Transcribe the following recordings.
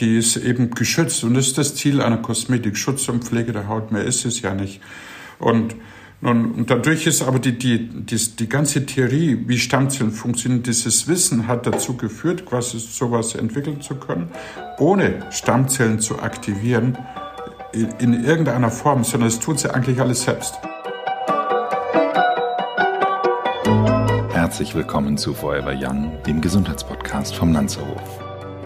die ist eben geschützt und ist das Ziel einer Kosmetik, Schutz und Pflege der Haut, mehr ist es ja nicht. Und, und, und dadurch ist aber die, die, die, die ganze Theorie, wie Stammzellen funktionieren, dieses Wissen hat dazu geführt, quasi sowas entwickeln zu können, ohne Stammzellen zu aktivieren in, in irgendeiner Form, sondern es tut sie eigentlich alles selbst. Herzlich willkommen zu Forever Young, dem Gesundheitspodcast vom Lanzerhof.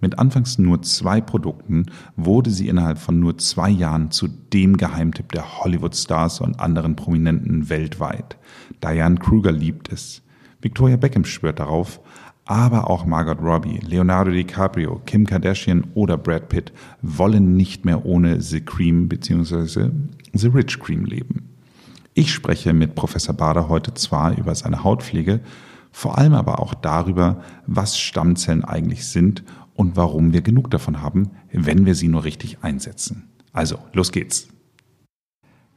Mit anfangs nur zwei Produkten wurde sie innerhalb von nur zwei Jahren zu dem Geheimtipp der Hollywood-Stars und anderen Prominenten weltweit. Diane Kruger liebt es. Victoria Beckham schwört darauf, aber auch Margot Robbie, Leonardo DiCaprio, Kim Kardashian oder Brad Pitt wollen nicht mehr ohne The Cream bzw. The Rich Cream leben. Ich spreche mit Professor Bader heute zwar über seine Hautpflege, vor allem aber auch darüber, was Stammzellen eigentlich sind und warum wir genug davon haben, wenn wir sie nur richtig einsetzen. Also, los geht's.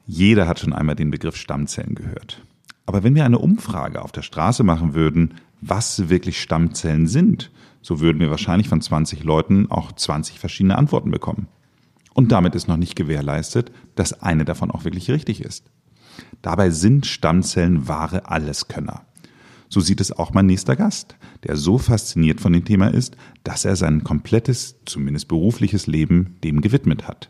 Jeder hat schon einmal den Begriff Stammzellen gehört. Aber wenn wir eine Umfrage auf der Straße machen würden, was wirklich Stammzellen sind, so würden wir wahrscheinlich von 20 Leuten auch 20 verschiedene Antworten bekommen. Und damit ist noch nicht gewährleistet, dass eine davon auch wirklich richtig ist. Dabei sind Stammzellen wahre Alleskönner. So sieht es auch mein nächster Gast, der so fasziniert von dem Thema ist, dass er sein komplettes, zumindest berufliches Leben dem gewidmet hat.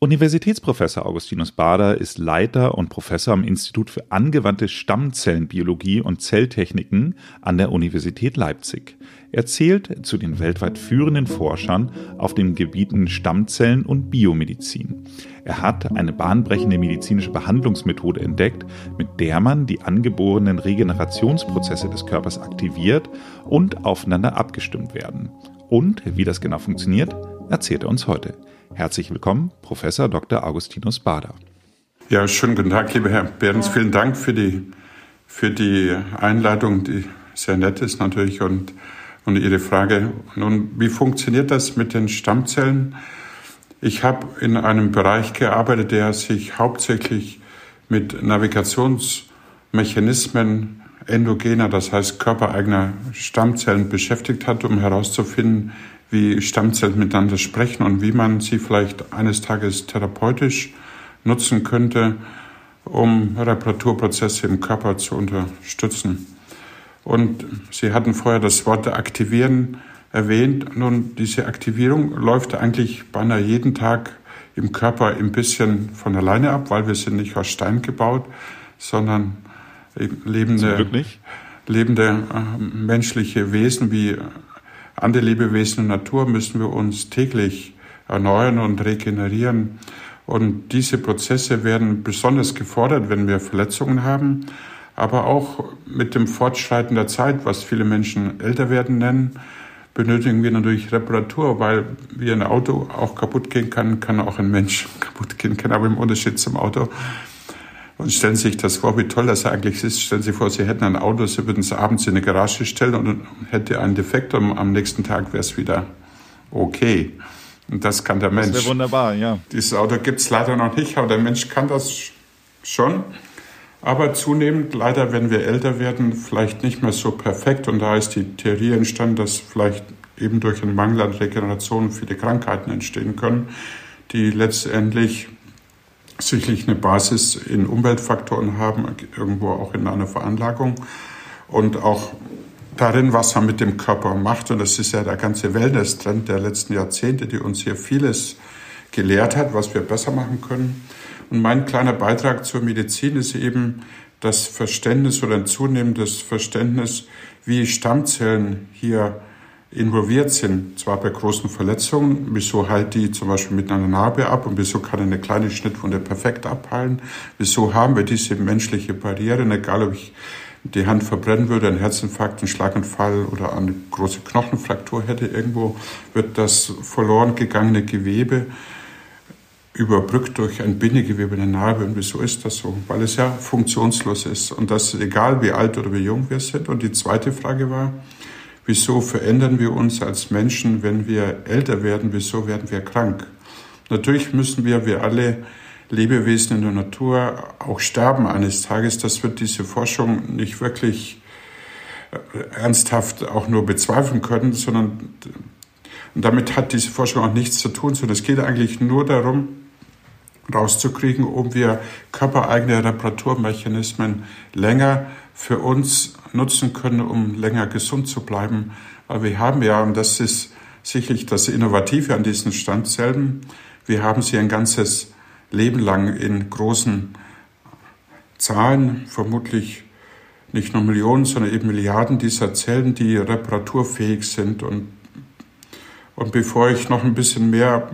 Universitätsprofessor Augustinus Bader ist Leiter und Professor am Institut für angewandte Stammzellenbiologie und Zelltechniken an der Universität Leipzig. Er zählt zu den weltweit führenden Forschern auf den Gebieten Stammzellen und Biomedizin. Er hat eine bahnbrechende medizinische Behandlungsmethode entdeckt, mit der man die angeborenen Regenerationsprozesse des Körpers aktiviert und aufeinander abgestimmt werden. Und wie das genau funktioniert, erzählt er uns heute. Herzlich willkommen, Professor Dr. Augustinus Bader. Ja, schönen guten Tag, lieber Herr Behrens. Vielen Dank für die, für die Einladung, die sehr nett ist natürlich und, und Ihre Frage. Nun, wie funktioniert das mit den Stammzellen? Ich habe in einem Bereich gearbeitet, der sich hauptsächlich mit Navigationsmechanismen endogener, das heißt körpereigener Stammzellen beschäftigt hat, um herauszufinden, wie Stammzellen miteinander sprechen und wie man sie vielleicht eines Tages therapeutisch nutzen könnte, um Reparaturprozesse im Körper zu unterstützen. Und Sie hatten vorher das Wort aktivieren erwähnt. Nun, diese Aktivierung läuft eigentlich beinahe jeden Tag im Körper ein bisschen von alleine ab, weil wir sind nicht aus Stein gebaut, sondern lebende, lebende äh, menschliche Wesen wie andere Lebewesen der Natur müssen wir uns täglich erneuern und regenerieren. Und diese Prozesse werden besonders gefordert, wenn wir Verletzungen haben, aber auch mit dem Fortschreiten der Zeit, was viele Menschen älter werden nennen, benötigen wir natürlich Reparatur, weil wie ein Auto auch kaputt gehen kann, kann auch ein Mensch kaputt gehen können, aber im Unterschied zum Auto und stellen sich das vor, wie toll das eigentlich ist. Stellen Sie vor, Sie hätten ein Auto, Sie würden es abends in eine Garage stellen und hätte einen Defekt und am nächsten Tag wäre es wieder okay. Und das kann der Mensch. Das wäre wunderbar, ja. Dieses Auto gibt es leider noch nicht, aber der Mensch kann das schon. Aber zunehmend, leider, wenn wir älter werden, vielleicht nicht mehr so perfekt. Und da ist die Theorie entstanden, dass vielleicht eben durch einen Mangel an Regeneration viele Krankheiten entstehen können, die letztendlich sicherlich eine Basis in Umweltfaktoren haben, irgendwo auch in einer Veranlagung und auch darin, was man mit dem Körper macht. Und das ist ja der ganze Wellness-Trend der letzten Jahrzehnte, die uns hier vieles gelehrt hat, was wir besser machen können. Und mein kleiner Beitrag zur Medizin ist eben das Verständnis oder ein zunehmendes Verständnis, wie Stammzellen hier involviert sind, zwar bei großen Verletzungen, wieso heilt die zum Beispiel mit einer Narbe ab und wieso kann eine kleine Schnittwunde perfekt abheilen, wieso haben wir diese menschliche Barriere, egal ob ich die Hand verbrennen würde, einen Herzinfarkt, einen Schlaganfall oder eine große Knochenfraktur hätte irgendwo, wird das verloren gegangene Gewebe überbrückt durch ein Bindegewebe der Narbe. Und wieso ist das so? Weil es ja funktionslos ist. Und das egal, wie alt oder wie jung wir sind. Und die zweite Frage war, wieso verändern wir uns als Menschen, wenn wir älter werden? Wieso werden wir krank? Natürlich müssen wir, wir alle Lebewesen in der Natur, auch sterben eines Tages. Das wird diese Forschung nicht wirklich äh, ernsthaft auch nur bezweifeln können, sondern damit hat diese Forschung auch nichts zu tun, sondern es geht eigentlich nur darum, rauszukriegen, ob wir körpereigene Reparaturmechanismen länger für uns nutzen können, um länger gesund zu bleiben. Weil wir haben ja, und das ist sicherlich das Innovative an diesen Stammzellen, wir haben sie ein ganzes Leben lang in großen Zahlen, vermutlich nicht nur Millionen, sondern eben Milliarden dieser Zellen, die reparaturfähig sind. Und, und bevor ich noch ein bisschen mehr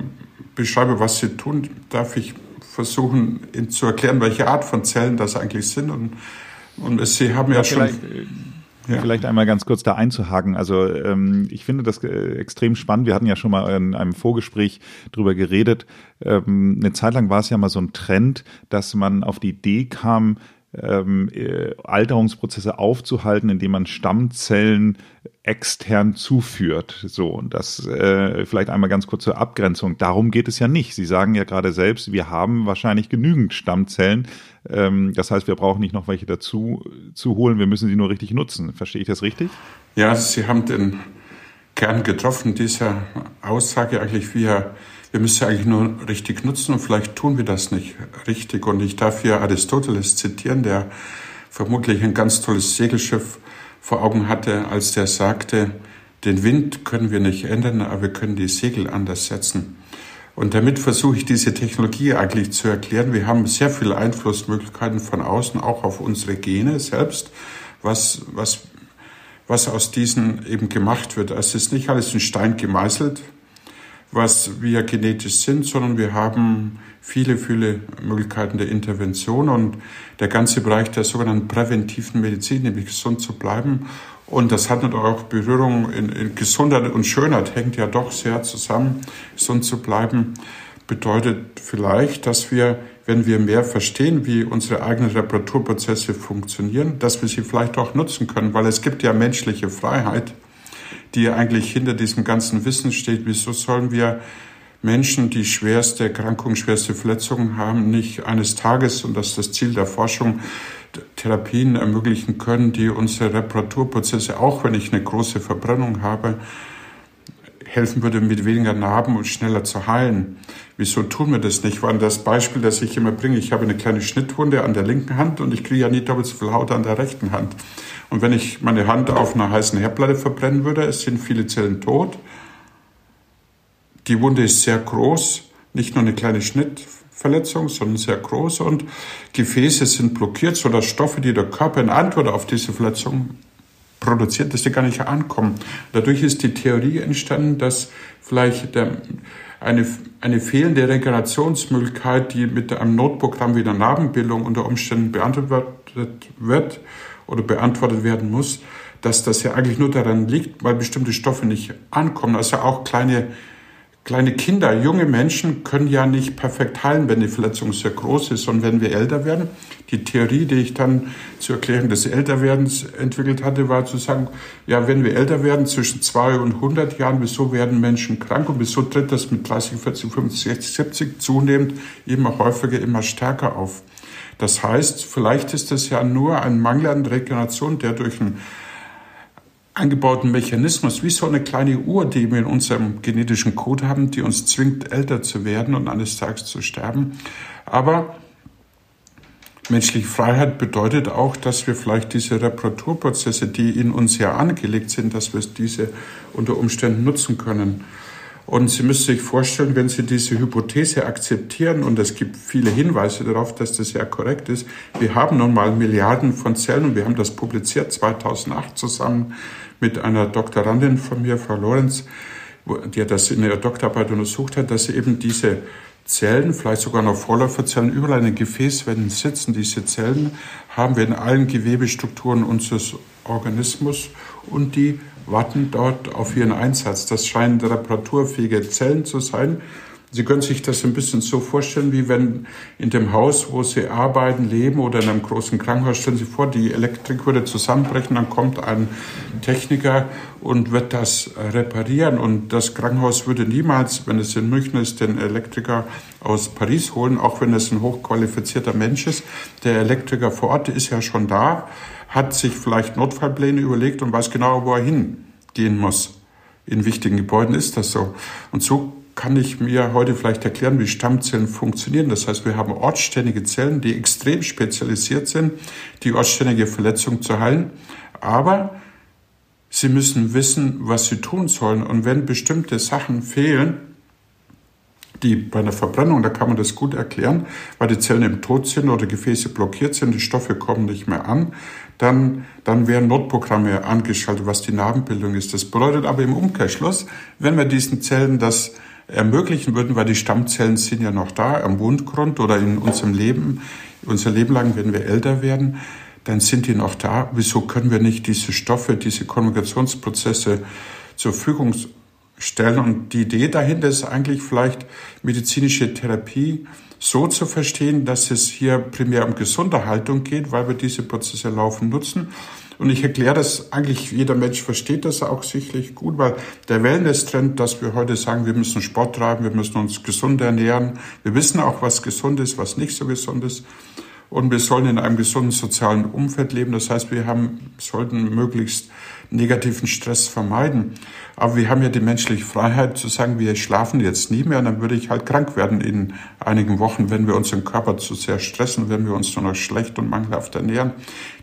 beschreibe, was sie tun, darf ich versuchen zu erklären, welche Art von Zellen das eigentlich sind. Und, und Sie haben ja, ja schon. Ja. Vielleicht einmal ganz kurz da einzuhaken. Also ähm, ich finde das äh, extrem spannend. Wir hatten ja schon mal in einem Vorgespräch drüber geredet. Ähm, eine Zeit lang war es ja mal so ein Trend, dass man auf die Idee kam, ähm, äh, Alterungsprozesse aufzuhalten, indem man Stammzellen extern zuführt. So, und das äh, vielleicht einmal ganz kurz zur Abgrenzung. Darum geht es ja nicht. Sie sagen ja gerade selbst, wir haben wahrscheinlich genügend Stammzellen. Ähm, das heißt, wir brauchen nicht noch welche dazu zu holen, wir müssen sie nur richtig nutzen. Verstehe ich das richtig? Ja, Sie haben den Kern getroffen dieser Aussage eigentlich, wir wir müssen eigentlich nur richtig nutzen und vielleicht tun wir das nicht richtig. Und ich darf hier Aristoteles zitieren, der vermutlich ein ganz tolles Segelschiff vor Augen hatte, als der sagte, den Wind können wir nicht ändern, aber wir können die Segel anders setzen. Und damit versuche ich diese Technologie eigentlich zu erklären. Wir haben sehr viele Einflussmöglichkeiten von außen, auch auf unsere Gene selbst, was, was, was aus diesen eben gemacht wird. Es ist nicht alles in Stein gemeißelt, was wir genetisch sind, sondern wir haben viele, viele Möglichkeiten der Intervention und der ganze Bereich der sogenannten präventiven Medizin, nämlich gesund zu bleiben. Und das hat natürlich auch Berührung in, in Gesundheit und Schönheit, hängt ja doch sehr zusammen. Gesund zu bleiben bedeutet vielleicht, dass wir, wenn wir mehr verstehen, wie unsere eigenen Reparaturprozesse funktionieren, dass wir sie vielleicht auch nutzen können, weil es gibt ja menschliche Freiheit die eigentlich hinter diesem ganzen Wissen steht. Wieso sollen wir Menschen, die schwerste Erkrankungen, schwerste Verletzungen haben, nicht eines Tages, und das ist das Ziel der Forschung, Therapien ermöglichen können, die unsere Reparaturprozesse, auch wenn ich eine große Verbrennung habe, helfen würde, mit weniger Narben und schneller zu heilen. Wieso tun wir das nicht? War das Beispiel, das ich immer bringe. Ich habe eine kleine Schnittwunde an der linken Hand und ich kriege ja nie doppelt so viel Haut an der rechten Hand. Und wenn ich meine Hand auf einer heißen Herdplatte verbrennen würde, es sind viele Zellen tot. Die Wunde ist sehr groß, nicht nur eine kleine Schnittverletzung, sondern sehr groß und Gefäße sind blockiert, sodass Stoffe, die der Körper in Antwort auf diese Verletzung produziert, dass die gar nicht ankommen. Dadurch ist die Theorie entstanden, dass vielleicht der, eine, eine fehlende Regenerationsmöglichkeit, die mit einem Notprogramm wie der Narbenbildung unter Umständen beantwortet wird, oder beantwortet werden muss, dass das ja eigentlich nur daran liegt, weil bestimmte Stoffe nicht ankommen. Also auch kleine, kleine Kinder, junge Menschen können ja nicht perfekt heilen, wenn die Verletzung sehr groß ist. Und wenn wir älter werden, die Theorie, die ich dann zur Erklärung des Älterwerdens entwickelt hatte, war zu sagen, ja, wenn wir älter werden, zwischen zwei und 100 Jahren, wieso werden Menschen krank und wieso tritt das mit 30, 40, 50, 60, 70 zunehmend immer häufiger, immer stärker auf? Das heißt, vielleicht ist es ja nur ein Mangel an Regeneration, der durch einen eingebauten Mechanismus, wie so eine kleine Uhr, die wir in unserem genetischen Code haben, die uns zwingt, älter zu werden und eines Tages zu sterben. Aber menschliche Freiheit bedeutet auch, dass wir vielleicht diese Reparaturprozesse, die in uns ja angelegt sind, dass wir diese unter Umständen nutzen können. Und Sie müssen sich vorstellen, wenn Sie diese Hypothese akzeptieren, und es gibt viele Hinweise darauf, dass das ja korrekt ist, wir haben nun mal Milliarden von Zellen und wir haben das publiziert 2008 zusammen mit einer Doktorandin von mir, Frau Lorenz, der das in ihrer Doktorarbeit untersucht hat, dass eben diese Zellen, vielleicht sogar noch Vorläuferzellen, überall in den Gefäßwänden sitzen. Diese Zellen haben wir in allen Gewebestrukturen unseres Organismus und die warten dort auf ihren Einsatz. Das scheinen reparaturfähige Zellen zu sein. Sie können sich das ein bisschen so vorstellen, wie wenn in dem Haus, wo Sie arbeiten, leben oder in einem großen Krankenhaus, stellen Sie vor, die Elektrik würde zusammenbrechen, dann kommt ein Techniker und wird das reparieren. Und das Krankenhaus würde niemals, wenn es in München ist, den Elektriker aus Paris holen, auch wenn es ein hochqualifizierter Mensch ist. Der Elektriker vor Ort ist ja schon da, hat sich vielleicht Notfallpläne überlegt und weiß genau, wo er hingehen muss. In wichtigen Gebäuden ist das so. Und so kann ich mir heute vielleicht erklären, wie Stammzellen funktionieren. Das heißt, wir haben ortsständige Zellen, die extrem spezialisiert sind, die ortsständige Verletzung zu heilen. Aber sie müssen wissen, was sie tun sollen. Und wenn bestimmte Sachen fehlen, die bei einer Verbrennung, da kann man das gut erklären, weil die Zellen im Tod sind oder Gefäße blockiert sind, die Stoffe kommen nicht mehr an, dann, dann werden Notprogramme angeschaltet, was die Narbenbildung ist. Das bedeutet aber im Umkehrschluss, wenn wir diesen Zellen das ermöglichen würden, weil die Stammzellen sind ja noch da am Wundgrund oder in unserem Leben, unser Leben lang, wenn wir älter werden, dann sind die noch da. Wieso können wir nicht diese Stoffe, diese Kommunikationsprozesse zur Verfügung stellen? Und die Idee dahinter ist eigentlich vielleicht medizinische Therapie so zu verstehen, dass es hier primär um Gesunderhaltung geht, weil wir diese Prozesse laufen nutzen und ich erkläre das eigentlich, jeder Mensch versteht das auch sicherlich gut, weil der Wellness-Trend, dass wir heute sagen, wir müssen Sport treiben, wir müssen uns gesund ernähren. Wir wissen auch, was gesund ist, was nicht so gesund ist. Und wir sollen in einem gesunden sozialen Umfeld leben. Das heißt, wir haben, sollten möglichst negativen Stress vermeiden. Aber wir haben ja die menschliche Freiheit zu sagen, wir schlafen jetzt nie mehr, und dann würde ich halt krank werden in einigen Wochen, wenn wir unseren Körper zu sehr stressen, wenn wir uns nur noch schlecht und mangelhaft ernähren.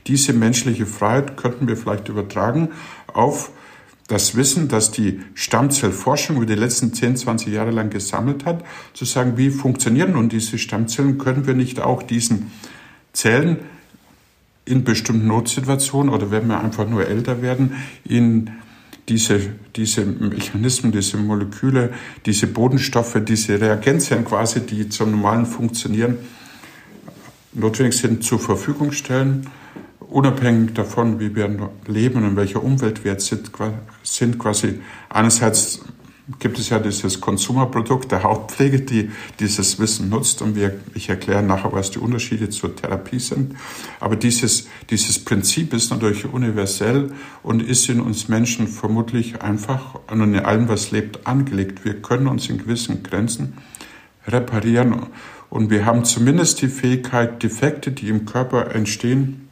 Diese menschliche Freiheit könnten wir vielleicht übertragen auf das Wissen, das die Stammzellforschung über die letzten 10, 20 Jahre lang gesammelt hat, zu sagen, wie funktionieren nun diese Stammzellen? Können wir nicht auch diesen Zellen in bestimmten Notsituationen oder wenn wir einfach nur älter werden, in diese, diese Mechanismen, diese Moleküle, diese Bodenstoffe, diese Reagenzien quasi, die zum normalen Funktionieren notwendig sind, zur Verfügung stellen, unabhängig davon, wie wir leben und in welcher Umwelt wir jetzt sind, quasi einerseits gibt es ja dieses Konsumerprodukt der Hautpflege, die dieses Wissen nutzt. Und wir, ich erkläre nachher, was die Unterschiede zur Therapie sind. Aber dieses, dieses Prinzip ist natürlich universell und ist in uns Menschen vermutlich einfach und in allem, was lebt, angelegt. Wir können uns in gewissen Grenzen reparieren. Und wir haben zumindest die Fähigkeit, Defekte, die im Körper entstehen,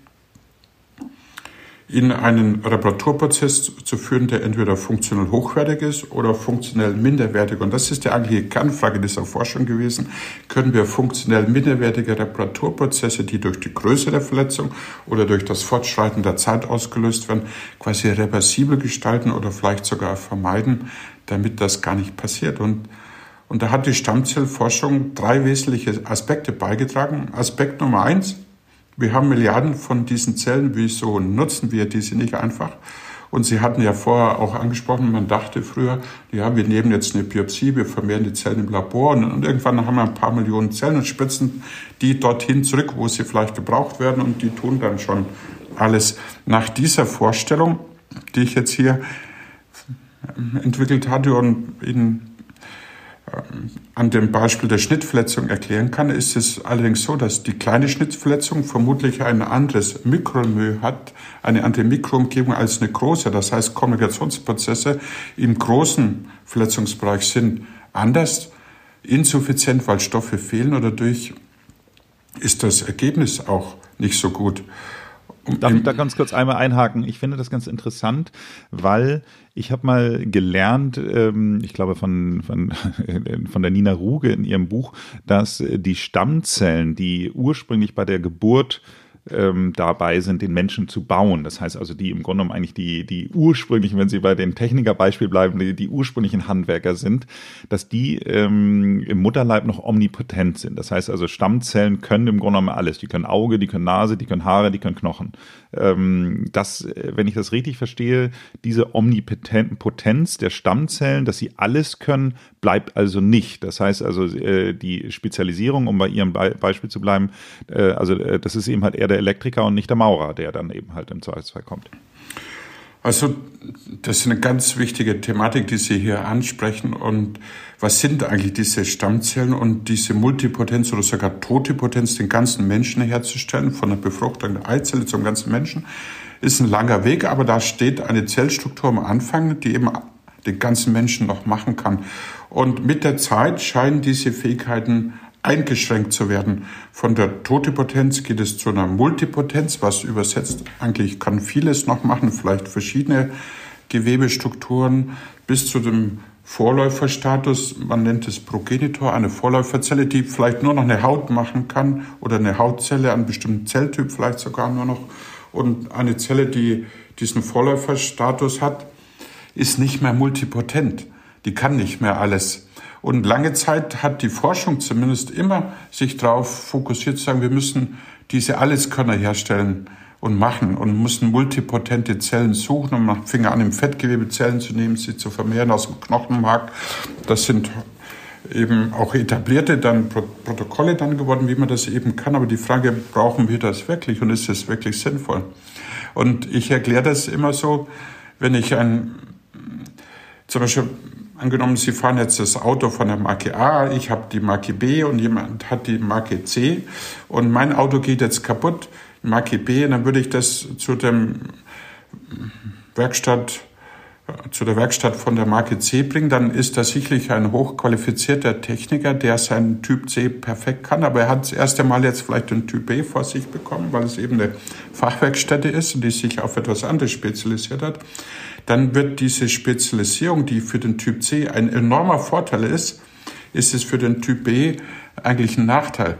in einen Reparaturprozess zu führen, der entweder funktionell hochwertig ist oder funktionell minderwertig. Und das ist die eigentliche Kernfrage dieser Forschung gewesen. Können wir funktionell minderwertige Reparaturprozesse, die durch die Größe der Verletzung oder durch das Fortschreiten der Zeit ausgelöst werden, quasi reversibel gestalten oder vielleicht sogar vermeiden, damit das gar nicht passiert? Und und da hat die Stammzellforschung drei wesentliche Aspekte beigetragen. Aspekt Nummer eins, wir haben Milliarden von diesen Zellen. Wieso nutzen wir diese nicht einfach? Und Sie hatten ja vorher auch angesprochen, man dachte früher, ja, wir nehmen jetzt eine Biopsie, wir vermehren die Zellen im Labor und, und, irgendwann haben wir ein paar Millionen Zellen und spritzen die dorthin zurück, wo sie vielleicht gebraucht werden und die tun dann schon alles. Nach dieser Vorstellung, die ich jetzt hier entwickelt hatte und Ihnen an dem Beispiel der Schnittverletzung erklären kann, ist es allerdings so, dass die kleine Schnittverletzung vermutlich ein anderes Mikromö hat, eine andere Mikroumgebung als eine große. Das heißt, Kommunikationsprozesse im großen Verletzungsbereich sind anders, insuffizient, weil Stoffe fehlen oder durch ist das Ergebnis auch nicht so gut. Darf ich da ganz kurz einmal einhaken? Ich finde das ganz interessant, weil ich habe mal gelernt, ähm, ich glaube von, von, von der Nina Ruge in ihrem Buch, dass die Stammzellen, die ursprünglich bei der Geburt ähm, dabei sind, den Menschen zu bauen. Das heißt also, die im Grunde genommen eigentlich die, die ursprünglichen, wenn Sie bei dem Technikerbeispiel bleiben, die, die ursprünglichen Handwerker sind, dass die ähm, im Mutterleib noch omnipotent sind. Das heißt also, Stammzellen können im Grunde genommen alles. Die können Auge, die können Nase, die können Haare, die können Knochen. Ähm, das, wenn ich das richtig verstehe, diese Omnipotenz der Stammzellen, dass sie alles können, bleibt also nicht. Das heißt also, äh, die Spezialisierung, um bei Ihrem Be Beispiel zu bleiben, äh, also äh, das ist eben halt eher der Elektriker und nicht der Maurer, der dann eben halt im Zweifelsfall kommt. Also das ist eine ganz wichtige Thematik, die Sie hier ansprechen. Und was sind eigentlich diese Stammzellen und diese Multipotenz oder sogar Totipotenz, den ganzen Menschen herzustellen, von der Befruchtung der Eizelle zum ganzen Menschen, ist ein langer Weg, aber da steht eine Zellstruktur am Anfang, die eben den ganzen Menschen noch machen kann. Und mit der Zeit scheinen diese Fähigkeiten eingeschränkt zu werden. Von der Totipotenz geht es zu einer Multipotenz, was übersetzt eigentlich kann vieles noch machen, vielleicht verschiedene Gewebestrukturen bis zu dem Vorläuferstatus, man nennt es Progenitor, eine Vorläuferzelle, die vielleicht nur noch eine Haut machen kann oder eine Hautzelle, einen bestimmten Zelltyp vielleicht sogar nur noch. Und eine Zelle, die diesen Vorläuferstatus hat, ist nicht mehr multipotent. Die kann nicht mehr alles. Und lange Zeit hat die Forschung zumindest immer sich darauf fokussiert, zu sagen, wir müssen diese Alleskörner herstellen und machen und müssen multipotente Zellen suchen und man fing an, im Fettgewebe Zellen zu nehmen, sie zu vermehren aus dem Knochenmark. Das sind eben auch etablierte dann Protokolle dann geworden, wie man das eben kann. Aber die Frage, brauchen wir das wirklich und ist es wirklich sinnvoll? Und ich erkläre das immer so, wenn ich ein, zum Beispiel Angenommen, Sie fahren jetzt das Auto von der Marke A, ich habe die Marke B und jemand hat die Marke C und mein Auto geht jetzt kaputt, Marke B, dann würde ich das zu dem Werkstatt zu der Werkstatt von der Marke C bringen, dann ist das sicherlich ein hochqualifizierter Techniker, der seinen Typ C perfekt kann, aber er hat das erste Mal jetzt vielleicht den Typ B vor sich bekommen, weil es eben eine Fachwerkstätte ist die sich auf etwas anderes spezialisiert hat dann wird diese Spezialisierung, die für den Typ C ein enormer Vorteil ist, ist es für den Typ B eigentlich ein Nachteil.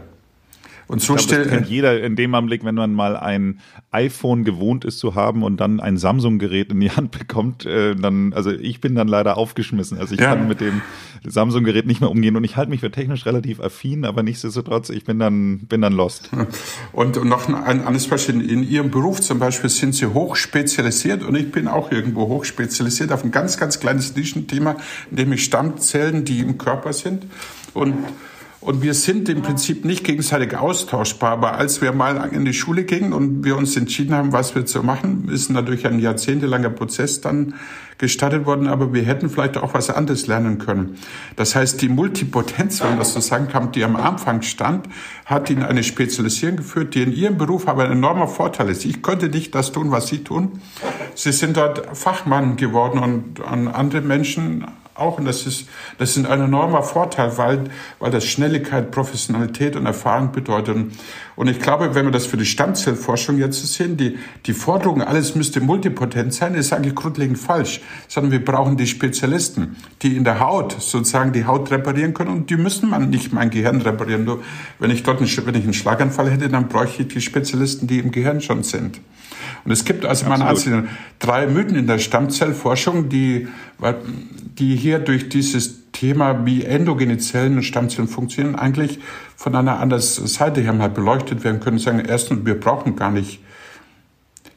Und so stellt kennt jeder in dem Anblick, wenn man mal ein iPhone gewohnt ist zu haben und dann ein Samsung-Gerät in die Hand bekommt, äh, dann, also ich bin dann leider aufgeschmissen. Also ich ja. kann mit dem Samsung-Gerät nicht mehr umgehen und ich halte mich für technisch relativ affin, aber nichtsdestotrotz, ich bin dann, bin dann lost. Und, und noch ein, ein anderes Beispiel. In Ihrem Beruf zum Beispiel sind Sie hoch spezialisiert und ich bin auch irgendwo hoch spezialisiert auf ein ganz, ganz kleines Nischenthema, in dem ich Stammzellen, die im Körper sind und und wir sind im Prinzip nicht gegenseitig austauschbar. Aber als wir mal in die Schule gingen und wir uns entschieden haben, was wir zu machen, ist natürlich ein jahrzehntelanger Prozess dann gestartet worden. Aber wir hätten vielleicht auch was anderes lernen können. Das heißt, die Multipotenz, wenn man das so sagen kann, die am Anfang stand, hat in eine Spezialisierung geführt, die in ihrem Beruf aber ein enormer Vorteil ist. Ich konnte nicht das tun, was sie tun. Sie sind dort Fachmann geworden und an andere Menschen auch. Und das ist, das ist ein enormer Vorteil, weil, weil das Schnelligkeit, Professionalität und Erfahrung bedeutet. Und ich glaube, wenn wir das für die Stammzellforschung jetzt sehen, die, die Forderung, alles müsste multipotent sein, ist eigentlich grundlegend falsch. Sondern wir brauchen die Spezialisten, die in der Haut sozusagen die Haut reparieren können. Und die müssen man nicht mein Gehirn reparieren. Nur wenn ich dort einen, wenn ich einen Schlaganfall hätte, dann bräuchte ich die Spezialisten, die im Gehirn schon sind. Und es gibt also meine Ansicht drei Mythen in der Stammzellforschung, die, die hier durch dieses Thema, wie endogene Zellen und Stammzellen funktionieren, eigentlich von einer anderen Seite her mal beleuchtet werden können. Sagen, erstens, wir brauchen gar nicht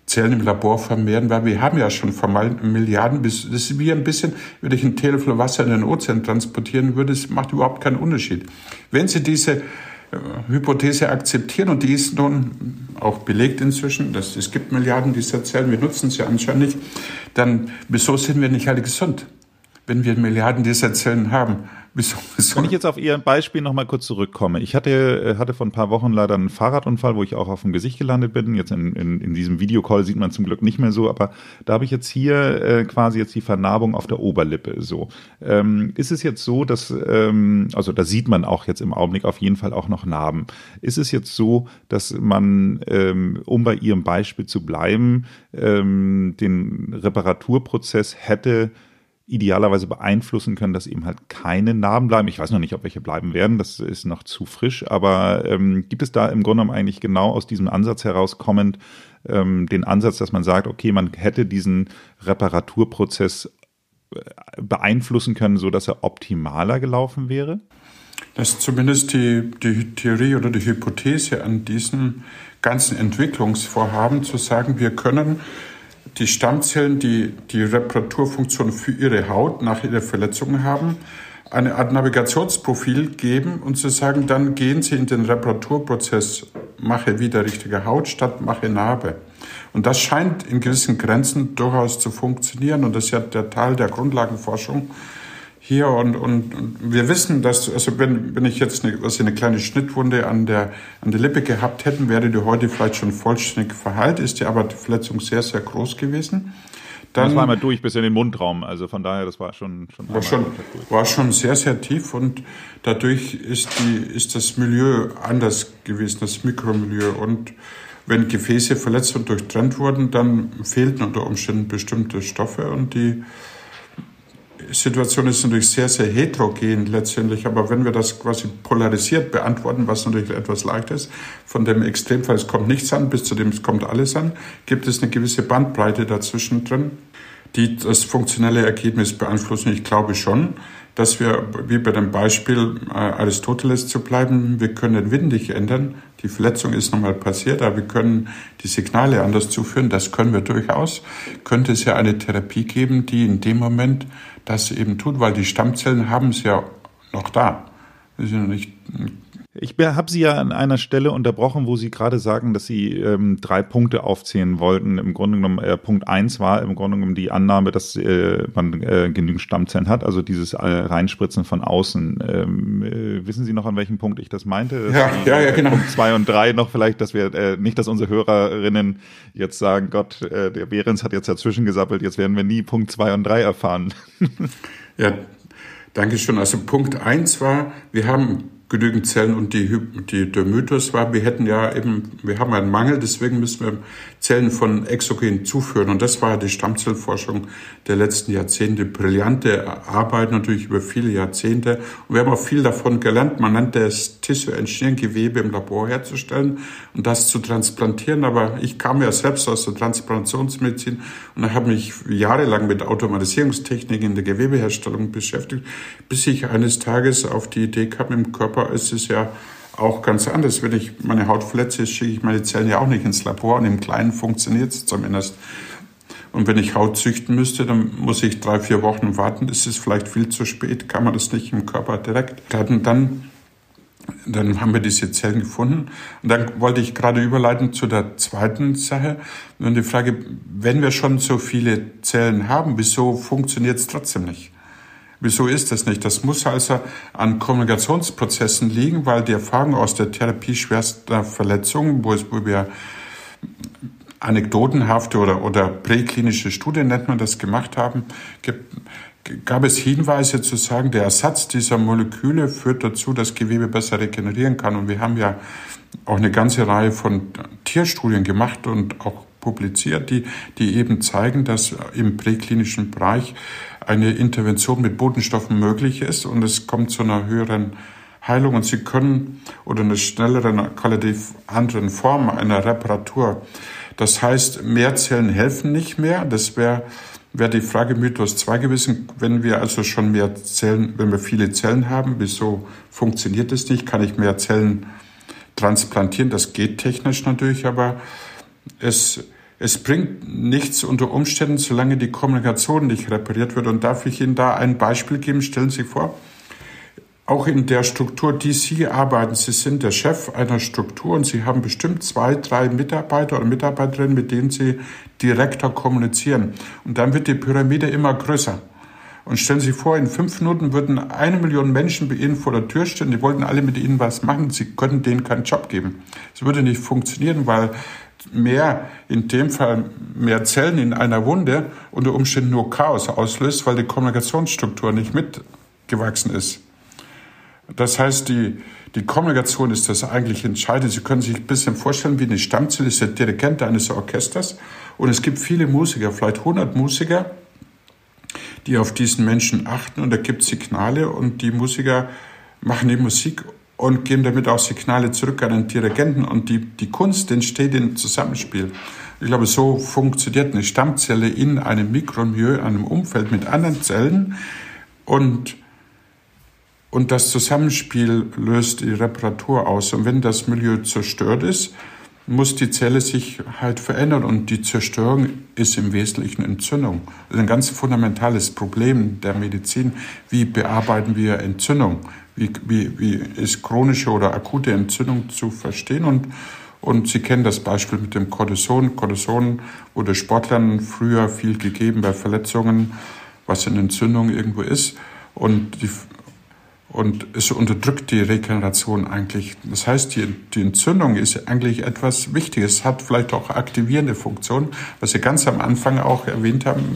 Zellen im Labor vermehren, weil wir haben ja schon Milliarden bis, das ist wie ein bisschen, wenn ich einen Teelöffel Wasser in den Ozean transportieren würde, das macht überhaupt keinen Unterschied. Wenn Sie diese Hypothese akzeptieren und die ist nun auch belegt inzwischen, dass es gibt Milliarden dieser Zellen, wir nutzen sie anscheinend nicht, dann wieso sind wir nicht alle gesund, wenn wir Milliarden dieser Zellen haben? Wieso, wieso? Wenn ich jetzt auf Ihr Beispiel nochmal kurz zurückkomme. Ich hatte, äh, hatte vor ein paar Wochen leider einen Fahrradunfall, wo ich auch auf dem Gesicht gelandet bin. Jetzt in, in, in diesem Videocall sieht man zum Glück nicht mehr so, aber da habe ich jetzt hier äh, quasi jetzt die Vernarbung auf der Oberlippe. So ähm, Ist es jetzt so, dass, ähm, also da sieht man auch jetzt im Augenblick auf jeden Fall auch noch Narben. Ist es jetzt so, dass man, ähm, um bei Ihrem Beispiel zu bleiben, ähm, den Reparaturprozess hätte idealerweise beeinflussen können, dass eben halt keine Narben bleiben. Ich weiß noch nicht, ob welche bleiben werden, das ist noch zu frisch, aber ähm, gibt es da im Grunde genommen eigentlich genau aus diesem Ansatz herauskommend ähm, den Ansatz, dass man sagt, okay, man hätte diesen Reparaturprozess äh, beeinflussen können, so dass er optimaler gelaufen wäre? Das ist zumindest die, die Theorie oder die Hypothese an diesem ganzen Entwicklungsvorhaben, zu sagen, wir können die Stammzellen, die die Reparaturfunktion für ihre Haut nach ihrer Verletzung haben, eine Art Navigationsprofil geben und zu sagen, dann gehen Sie in den Reparaturprozess, mache wieder richtige Haut statt mache Narbe. Und das scheint in gewissen Grenzen durchaus zu funktionieren und das ist ja der Teil der Grundlagenforschung, hier und, und, und wir wissen, dass, also wenn, wenn ich jetzt eine, also eine kleine Schnittwunde an der, an der Lippe gehabt hätten, wäre die heute vielleicht schon vollständig verheilt, ist die aber die Verletzung sehr, sehr groß gewesen. Dann, das war einmal durch bis in den Mundraum, also von daher, das war schon, schon, war schon, war schon sehr, sehr tief und dadurch ist die, ist das Milieu anders gewesen, das Mikromilieu und wenn Gefäße verletzt und durchtrennt wurden, dann fehlten unter Umständen bestimmte Stoffe und die, Situation ist natürlich sehr, sehr heterogen letztendlich, aber wenn wir das quasi polarisiert beantworten, was natürlich etwas leicht ist, von dem Extremfall, es kommt nichts an, bis zu dem es kommt alles an, gibt es eine gewisse Bandbreite dazwischen drin, die das funktionelle Ergebnis beeinflussen. Ich glaube schon, dass wir, wie bei dem Beispiel äh, Aristoteles zu bleiben, wir können den Wind nicht ändern. Die Verletzung ist nochmal passiert, aber wir können die Signale anders zuführen. Das können wir durchaus. Könnte es ja eine Therapie geben, die in dem Moment das eben tut, weil die Stammzellen haben es ja noch da. Das ist ja nicht ich habe Sie ja an einer Stelle unterbrochen, wo Sie gerade sagen, dass Sie ähm, drei Punkte aufzählen wollten. Im Grunde genommen, äh, Punkt eins war im Grunde genommen die Annahme, dass äh, man äh, genügend Stammzellen hat, also dieses äh, Reinspritzen von außen. Ähm, äh, wissen Sie noch, an welchem Punkt ich das meinte? Ja, die, ja, ja, genau. Punkt zwei und drei noch vielleicht, dass wir äh, nicht, dass unsere Hörerinnen jetzt sagen, Gott, äh, der Behrens hat jetzt dazwischen gesappelt, jetzt werden wir nie Punkt zwei und drei erfahren. ja, danke schön. Also Punkt eins war, wir haben genügend Zellen und die, die, der Mythos war, wir hätten ja eben, wir haben einen Mangel, deswegen müssen wir Zellen von Exogen zuführen. Und das war die Stammzellforschung der letzten Jahrzehnte. Brillante Arbeit natürlich über viele Jahrzehnte. Und wir haben auch viel davon gelernt. Man nannte es Tissue Engineering, Gewebe im Labor herzustellen und das zu transplantieren. Aber ich kam ja selbst aus der Transplantationsmedizin und habe mich jahrelang mit Automatisierungstechniken in der Gewebeherstellung beschäftigt, bis ich eines Tages auf die Idee kam, im Körper ist es ja auch ganz anders. Wenn ich meine Haut verletze, schicke ich meine Zellen ja auch nicht ins Labor und im Kleinen funktioniert es zumindest. Und wenn ich Haut züchten müsste, dann muss ich drei, vier Wochen warten. Das ist vielleicht viel zu spät, kann man das nicht im Körper direkt. Dann, dann, dann haben wir diese Zellen gefunden. Und dann wollte ich gerade überleiten zu der zweiten Sache. Und die Frage, wenn wir schon so viele Zellen haben, wieso funktioniert es trotzdem nicht? Wieso ist das nicht? Das muss also an Kommunikationsprozessen liegen, weil die Erfahrung aus der Therapie schwerster Verletzungen, wo, es, wo wir anekdotenhafte oder, oder präklinische Studien, nennt man das, gemacht haben, gibt, gab es Hinweise zu sagen, der Ersatz dieser Moleküle führt dazu, dass Gewebe besser regenerieren kann. Und wir haben ja auch eine ganze Reihe von Tierstudien gemacht und auch publiziert, die, die eben zeigen, dass im präklinischen Bereich eine Intervention mit Botenstoffen möglich ist und es kommt zu einer höheren Heilung und Sie können oder einer schnelleren, qualitativ anderen Form einer Reparatur. Das heißt, mehr Zellen helfen nicht mehr. Das wäre wäre die Frage Mythos 2 gewesen, wenn wir also schon mehr Zellen, wenn wir viele Zellen haben, wieso funktioniert das nicht? Kann ich mehr Zellen transplantieren? Das geht technisch natürlich, aber es es bringt nichts unter Umständen, solange die Kommunikation nicht repariert wird. Und darf ich Ihnen da ein Beispiel geben? Stellen Sie vor, auch in der Struktur, die Sie arbeiten, Sie sind der Chef einer Struktur und Sie haben bestimmt zwei, drei Mitarbeiter oder Mitarbeiterinnen, mit denen Sie direkter kommunizieren. Und dann wird die Pyramide immer größer. Und stellen Sie sich vor, in fünf Minuten würden eine Million Menschen bei Ihnen vor der Tür stehen, die wollten alle mit Ihnen was machen, Sie könnten denen keinen Job geben. Es würde nicht funktionieren, weil mehr, in dem Fall mehr Zellen in einer Wunde unter Umständen nur Chaos auslöst, weil die Kommunikationsstruktur nicht mitgewachsen ist. Das heißt, die, die Kommunikation ist das eigentlich Entscheidende. Sie können sich ein bisschen vorstellen, wie eine Stammzelle ist der Dirigent eines Orchesters und es gibt viele Musiker, vielleicht 100 Musiker, die auf diesen Menschen achten und da gibt Signale und die Musiker machen die Musik und geben damit auch Signale zurück an den Dirigenten und die, die Kunst entsteht im Zusammenspiel. Ich glaube, so funktioniert eine Stammzelle in einem Mikromilieu, einem Umfeld mit anderen Zellen und und das Zusammenspiel löst die Reparatur aus. Und wenn das Milieu zerstört ist, muss die Zelle sich halt verändern und die Zerstörung ist im Wesentlichen Entzündung. Das ist ein ganz fundamentales Problem der Medizin. Wie bearbeiten wir Entzündung? Wie, wie, wie ist chronische oder akute Entzündung zu verstehen? Und, und Sie kennen das Beispiel mit dem Cortison. Cortison wurde Sportlern früher viel gegeben bei Verletzungen, was eine Entzündung irgendwo ist. Und die und es unterdrückt die Regeneration eigentlich. Das heißt, die, die Entzündung ist eigentlich etwas Wichtiges, hat vielleicht auch aktivierende Funktion, was Sie ganz am Anfang auch erwähnt haben.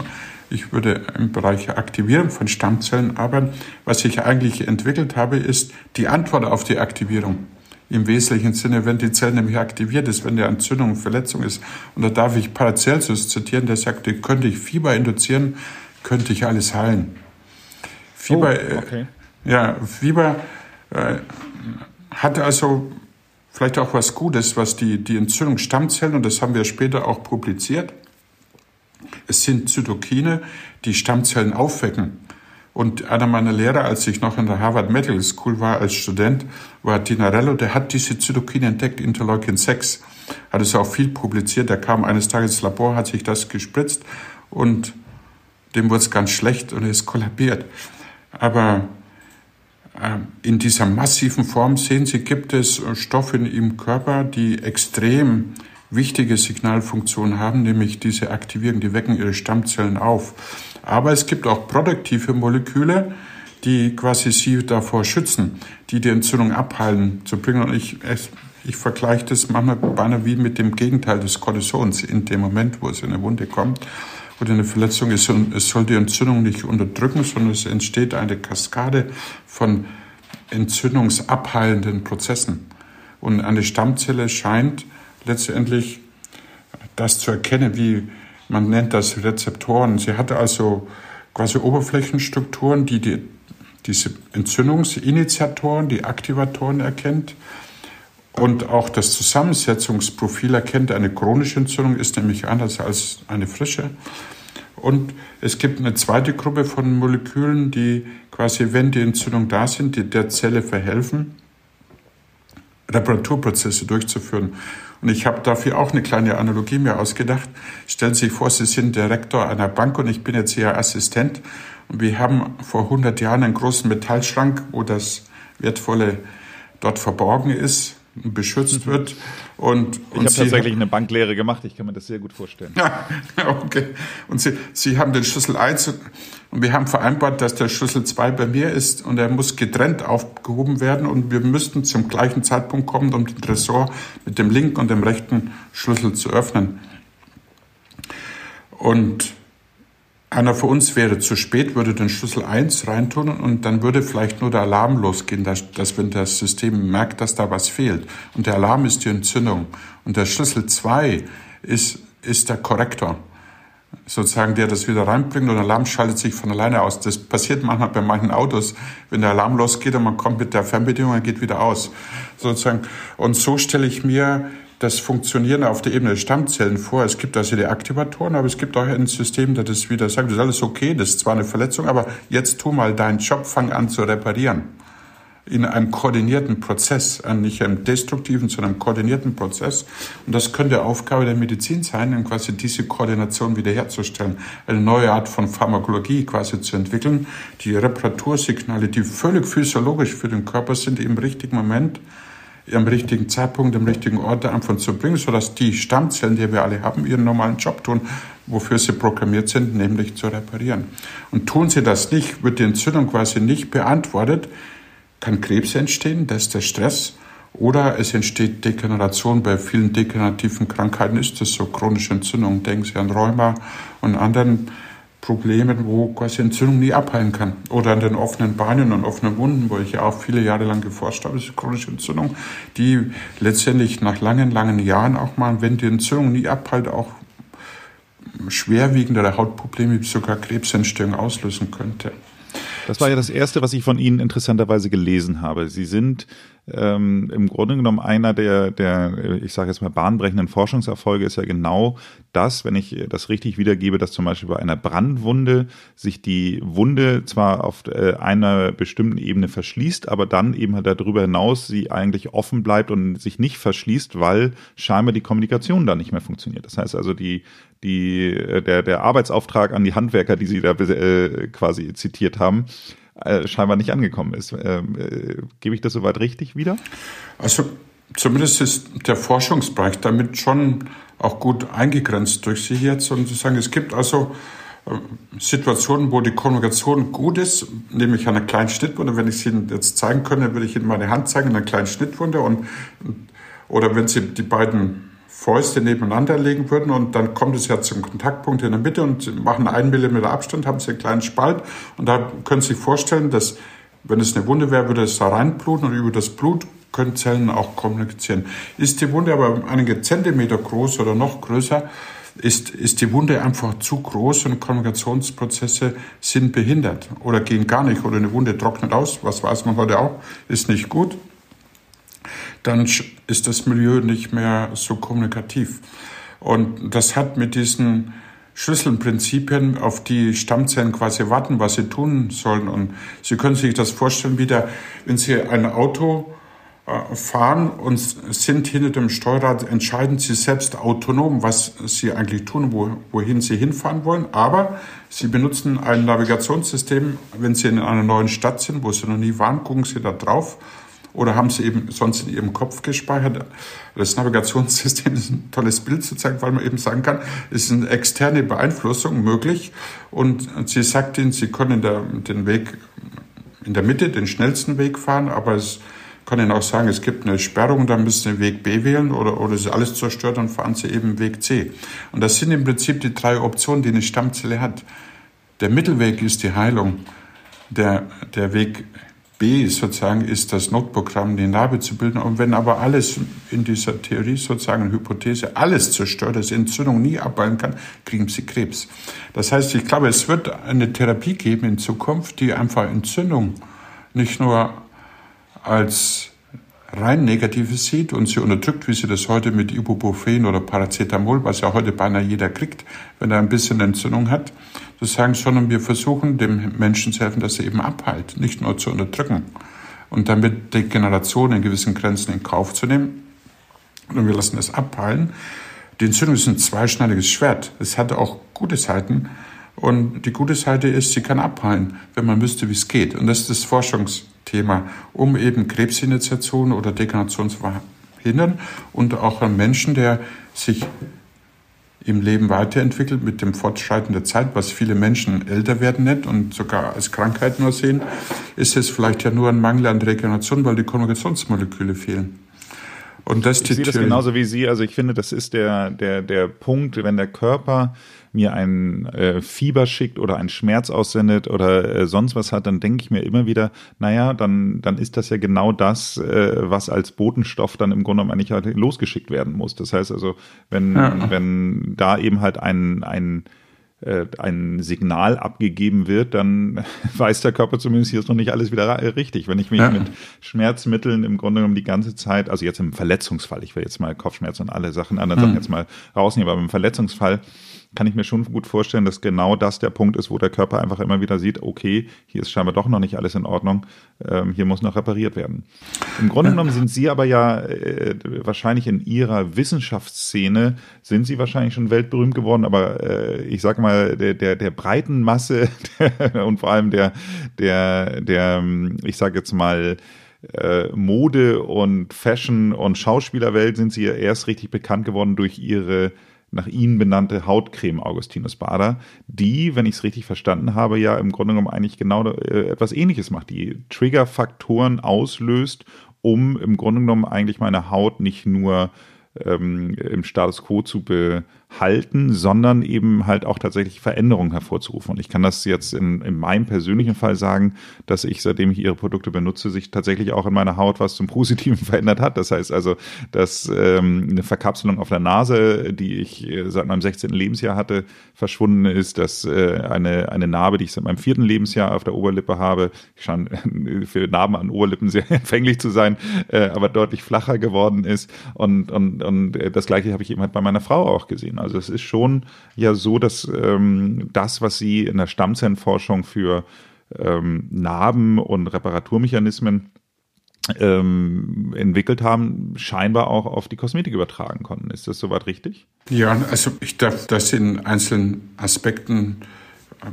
Ich würde im Bereich Aktivierung von Stammzellen arbeiten. Was ich eigentlich entwickelt habe, ist die Antwort auf die Aktivierung. Im wesentlichen Sinne, wenn die Zelle nämlich aktiviert ist, wenn die Entzündung und Verletzung ist. Und da darf ich Paracelsus zitieren, der sagte, könnte ich Fieber induzieren, könnte ich alles heilen. Fieber, oh, okay. Ja, Fieber äh, hat also vielleicht auch was Gutes, was die, die Entzündungsstammzellen, und das haben wir später auch publiziert, es sind Zytokine, die Stammzellen aufwecken. Und einer meiner Lehrer, als ich noch in der Harvard Medical School war als Student, war Tinarello, der hat diese Zytokine entdeckt, Interleukin 6. Hat es auch viel publiziert. Der kam eines Tages ins Labor, hat sich das gespritzt und dem wurde es ganz schlecht und ist kollabiert. Aber ähm, in dieser massiven Form sehen Sie, gibt es Stoffe im Körper, die extrem wichtige Signalfunktionen haben, nämlich diese Aktivierung, die wecken ihre Stammzellen auf. Aber es gibt auch produktive Moleküle, die quasi sie davor schützen, die die Entzündung abhalten zu bringen. Und ich, ich, ich vergleiche das manchmal beinahe wie mit dem Gegenteil des Kortisons in dem Moment, wo es in eine Wunde kommt oder eine Verletzung ist. Und es soll die Entzündung nicht unterdrücken, sondern es entsteht eine Kaskade von entzündungsabheilenden Prozessen. Und eine Stammzelle scheint letztendlich das zu erkennen, wie man nennt das Rezeptoren. Sie hat also quasi Oberflächenstrukturen, die, die diese Entzündungsinitiatoren, die Aktivatoren erkennt und auch das Zusammensetzungsprofil erkennt. Eine chronische Entzündung ist nämlich anders als eine frische. Und es gibt eine zweite Gruppe von Molekülen, die quasi, wenn die Entzündung da sind, die der Zelle verhelfen, Reparaturprozesse durchzuführen. Und ich habe dafür auch eine kleine Analogie mir ausgedacht. Stellen Sie sich vor, Sie sind Direktor einer Bank und ich bin jetzt Ihr Assistent. Und wir haben vor 100 Jahren einen großen Metallschrank, wo das Wertvolle dort verborgen ist beschützt wird. Und, ich habe tatsächlich eine Banklehre gemacht, ich kann mir das sehr gut vorstellen. Ja, okay. Und Sie, Sie haben den Schlüssel 1 und wir haben vereinbart, dass der Schlüssel 2 bei mir ist und er muss getrennt aufgehoben werden und wir müssten zum gleichen Zeitpunkt kommen, um den Tresor mit dem linken und dem rechten Schlüssel zu öffnen. Und einer von uns wäre zu spät, würde den Schlüssel 1 reintun und dann würde vielleicht nur der Alarm losgehen, dass, dass wenn das System merkt, dass da was fehlt. Und der Alarm ist die Entzündung. Und der Schlüssel 2 ist, ist der Korrektor. Sozusagen, der das wieder reinbringt und der Alarm schaltet sich von alleine aus. Das passiert manchmal bei manchen Autos, wenn der Alarm losgeht und man kommt mit der Fernbedienung, er geht wieder aus. Sozusagen. Und so stelle ich mir das Funktionieren auf der Ebene der Stammzellen vor. Es gibt also die Aktivatoren, aber es gibt auch ein System, das das wieder sagt, das ist alles okay, das ist zwar eine Verletzung, aber jetzt tu mal deinen Job, fang an zu reparieren. In einem koordinierten Prozess, nicht einem destruktiven, sondern einem koordinierten Prozess. Und das könnte Aufgabe der Medizin sein, quasi diese Koordination wiederherzustellen, eine neue Art von Pharmakologie quasi zu entwickeln, die Reparatursignale, die völlig physiologisch für den Körper sind, im richtigen Moment am richtigen Zeitpunkt, am richtigen Ort einfach zu bringen, sodass die Stammzellen, die wir alle haben, ihren normalen Job tun, wofür sie programmiert sind, nämlich zu reparieren. Und tun sie das nicht, wird die Entzündung quasi nicht beantwortet, kann Krebs entstehen, das ist der Stress, oder es entsteht Degeneration. Bei vielen degenerativen Krankheiten ist das so chronische Entzündung. Denken Sie an Rheuma und anderen Problemen, wo quasi Entzündung nie abheilen kann. Oder an den offenen Beinen und offenen Wunden, wo ich ja auch viele Jahre lang geforscht habe, ist chronische Entzündung, die letztendlich nach langen, langen Jahren auch mal, wenn die Entzündung nie abheilt, auch schwerwiegendere Hautprobleme sogar Krebsentstehung auslösen könnte. Das war ja das Erste, was ich von Ihnen interessanterweise gelesen habe. Sie sind ähm, im Grunde genommen einer der, der ich sage jetzt mal, bahnbrechenden Forschungserfolge ist ja genau das, wenn ich das richtig wiedergebe, dass zum Beispiel bei einer Brandwunde sich die Wunde zwar auf äh, einer bestimmten Ebene verschließt, aber dann eben halt darüber hinaus sie eigentlich offen bleibt und sich nicht verschließt, weil scheinbar die Kommunikation da nicht mehr funktioniert. Das heißt also, die, die, äh, der, der Arbeitsauftrag an die Handwerker, die Sie da äh, quasi zitiert haben, äh, scheinbar nicht angekommen ist. Ähm, äh, gebe ich das soweit richtig wieder? Also zumindest ist der Forschungsbereich damit schon auch gut eingegrenzt durch Sie jetzt und zu sagen, es gibt also äh, Situationen, wo die Kommunikation gut ist, nämlich an einer kleinen Schnittwunde. Wenn ich es Ihnen jetzt zeigen könnte, würde ich Ihnen meine Hand zeigen, in einer kleinen Schnittwunde und, oder wenn Sie die beiden Fäuste nebeneinander legen würden und dann kommt es ja zum Kontaktpunkt in der Mitte und machen einen Millimeter Abstand, haben Sie einen kleinen Spalt und da können Sie sich vorstellen, dass wenn es eine Wunde wäre, würde es da reinbluten und über das Blut können Zellen auch kommunizieren. Ist die Wunde aber einige Zentimeter groß oder noch größer, ist, ist die Wunde einfach zu groß und Kommunikationsprozesse sind behindert oder gehen gar nicht oder eine Wunde trocknet aus, was weiß man heute auch, ist nicht gut dann ist das Milieu nicht mehr so kommunikativ. Und das hat mit diesen Schlüsselprinzipien, auf die Stammzellen quasi warten, was sie tun sollen. Und Sie können sich das vorstellen, wieder, wenn Sie ein Auto äh, fahren und sind hinter dem Steuerrad, entscheiden Sie selbst autonom, was Sie eigentlich tun, wohin Sie hinfahren wollen. Aber Sie benutzen ein Navigationssystem, wenn Sie in einer neuen Stadt sind, wo Sie noch nie waren, gucken Sie da drauf oder haben Sie eben sonst in Ihrem Kopf gespeichert? Das Navigationssystem ist ein tolles Bild zu zeigen, weil man eben sagen kann, es ist eine externe Beeinflussung möglich und sie sagt Ihnen, Sie können der, den Weg in der Mitte, den schnellsten Weg fahren, aber es kann Ihnen auch sagen, es gibt eine Sperrung, dann müssen Sie Weg B wählen oder, oder ist alles zerstört, dann fahren Sie eben Weg C. Und das sind im Prinzip die drei Optionen, die eine Stammzelle hat. Der Mittelweg ist die Heilung. Der, der Weg Sozusagen ist das Notprogramm, die Narbe zu bilden. Und wenn aber alles in dieser Theorie sozusagen Hypothese alles zerstört, dass Entzündung nie abballen kann, kriegen sie Krebs. Das heißt, ich glaube, es wird eine Therapie geben in Zukunft, die einfach Entzündung nicht nur als rein Negatives sieht und sie unterdrückt, wie sie das heute mit Ibuprofen oder Paracetamol, was ja heute beinahe jeder kriegt, wenn er ein bisschen Entzündung hat, zu sagen, sondern wir versuchen dem Menschen zu helfen, dass er eben abheilt, nicht nur zu unterdrücken und damit Degeneration in gewissen Grenzen in Kauf zu nehmen. Und wir lassen es abheilen. Die Entzündung ist ein zweischneidiges Schwert. Es hat auch gute Seiten. Und die gute Seite ist, sie kann abheilen, wenn man wüsste, wie es geht. Und das ist das Forschungsthema, um eben Krebsinitiationen oder Degeneration zu verhindern und auch einen Menschen, der sich im Leben weiterentwickelt mit dem Fortschreiten der Zeit, was viele Menschen älter werden nicht und sogar als Krankheit nur sehen, ist es vielleicht ja nur ein Mangel an Regeneration, weil die Konjugationsmoleküle fehlen. Und das ich sehe das genauso wie Sie. Also ich finde, das ist der, der, der Punkt, wenn der Körper mir ein äh, Fieber schickt oder einen Schmerz aussendet oder äh, sonst was hat, dann denke ich mir immer wieder, naja, dann, dann ist das ja genau das, äh, was als Botenstoff dann im Grunde genommen eigentlich halt losgeschickt werden muss. Das heißt also, wenn, ja. wenn da eben halt ein, ein äh, ein Signal abgegeben wird, dann weiß der Körper zumindest, hier ist noch nicht alles wieder richtig. Wenn ich mich ja. mit Schmerzmitteln im Grunde genommen die ganze Zeit, also jetzt im Verletzungsfall, ich will jetzt mal Kopfschmerzen und alle Sachen, anderen mhm. Sachen jetzt mal rausnehmen, aber im Verletzungsfall kann ich mir schon gut vorstellen, dass genau das der Punkt ist, wo der Körper einfach immer wieder sieht, okay, hier ist scheinbar doch noch nicht alles in Ordnung, ähm, hier muss noch repariert werden. Im Grunde genommen sind Sie aber ja äh, wahrscheinlich in Ihrer Wissenschaftsszene, sind Sie wahrscheinlich schon weltberühmt geworden, aber äh, ich sage mal, der, der, der breiten Masse und vor allem der, der, der, ich sage jetzt mal, äh, Mode und Fashion und Schauspielerwelt sind sie ja erst richtig bekannt geworden durch ihre nach ihnen benannte Hautcreme Augustinus Bader, die, wenn ich es richtig verstanden habe, ja im Grunde genommen eigentlich genau äh, etwas ähnliches macht, die Triggerfaktoren auslöst, um im Grunde genommen eigentlich meine Haut nicht nur ähm, im Status quo zu halten, sondern eben halt auch tatsächlich Veränderungen hervorzurufen. Und ich kann das jetzt in, in meinem persönlichen Fall sagen, dass ich, seitdem ich ihre Produkte benutze, sich tatsächlich auch in meiner Haut was zum Positiven verändert hat. Das heißt also, dass ähm, eine Verkapselung auf der Nase, die ich äh, seit meinem 16. Lebensjahr hatte, verschwunden ist, dass äh, eine, eine Narbe, die ich seit meinem vierten Lebensjahr auf der Oberlippe habe, ich scheine für Narben an Oberlippen sehr empfänglich zu sein, äh, aber deutlich flacher geworden ist. Und, und, und äh, das gleiche habe ich eben halt bei meiner Frau auch gesehen. Also es ist schon ja so, dass ähm, das, was sie in der Stammzellenforschung für ähm, Narben und Reparaturmechanismen ähm, entwickelt haben, scheinbar auch auf die Kosmetik übertragen konnten. Ist das soweit richtig? Ja, also ich darf das in einzelnen Aspekten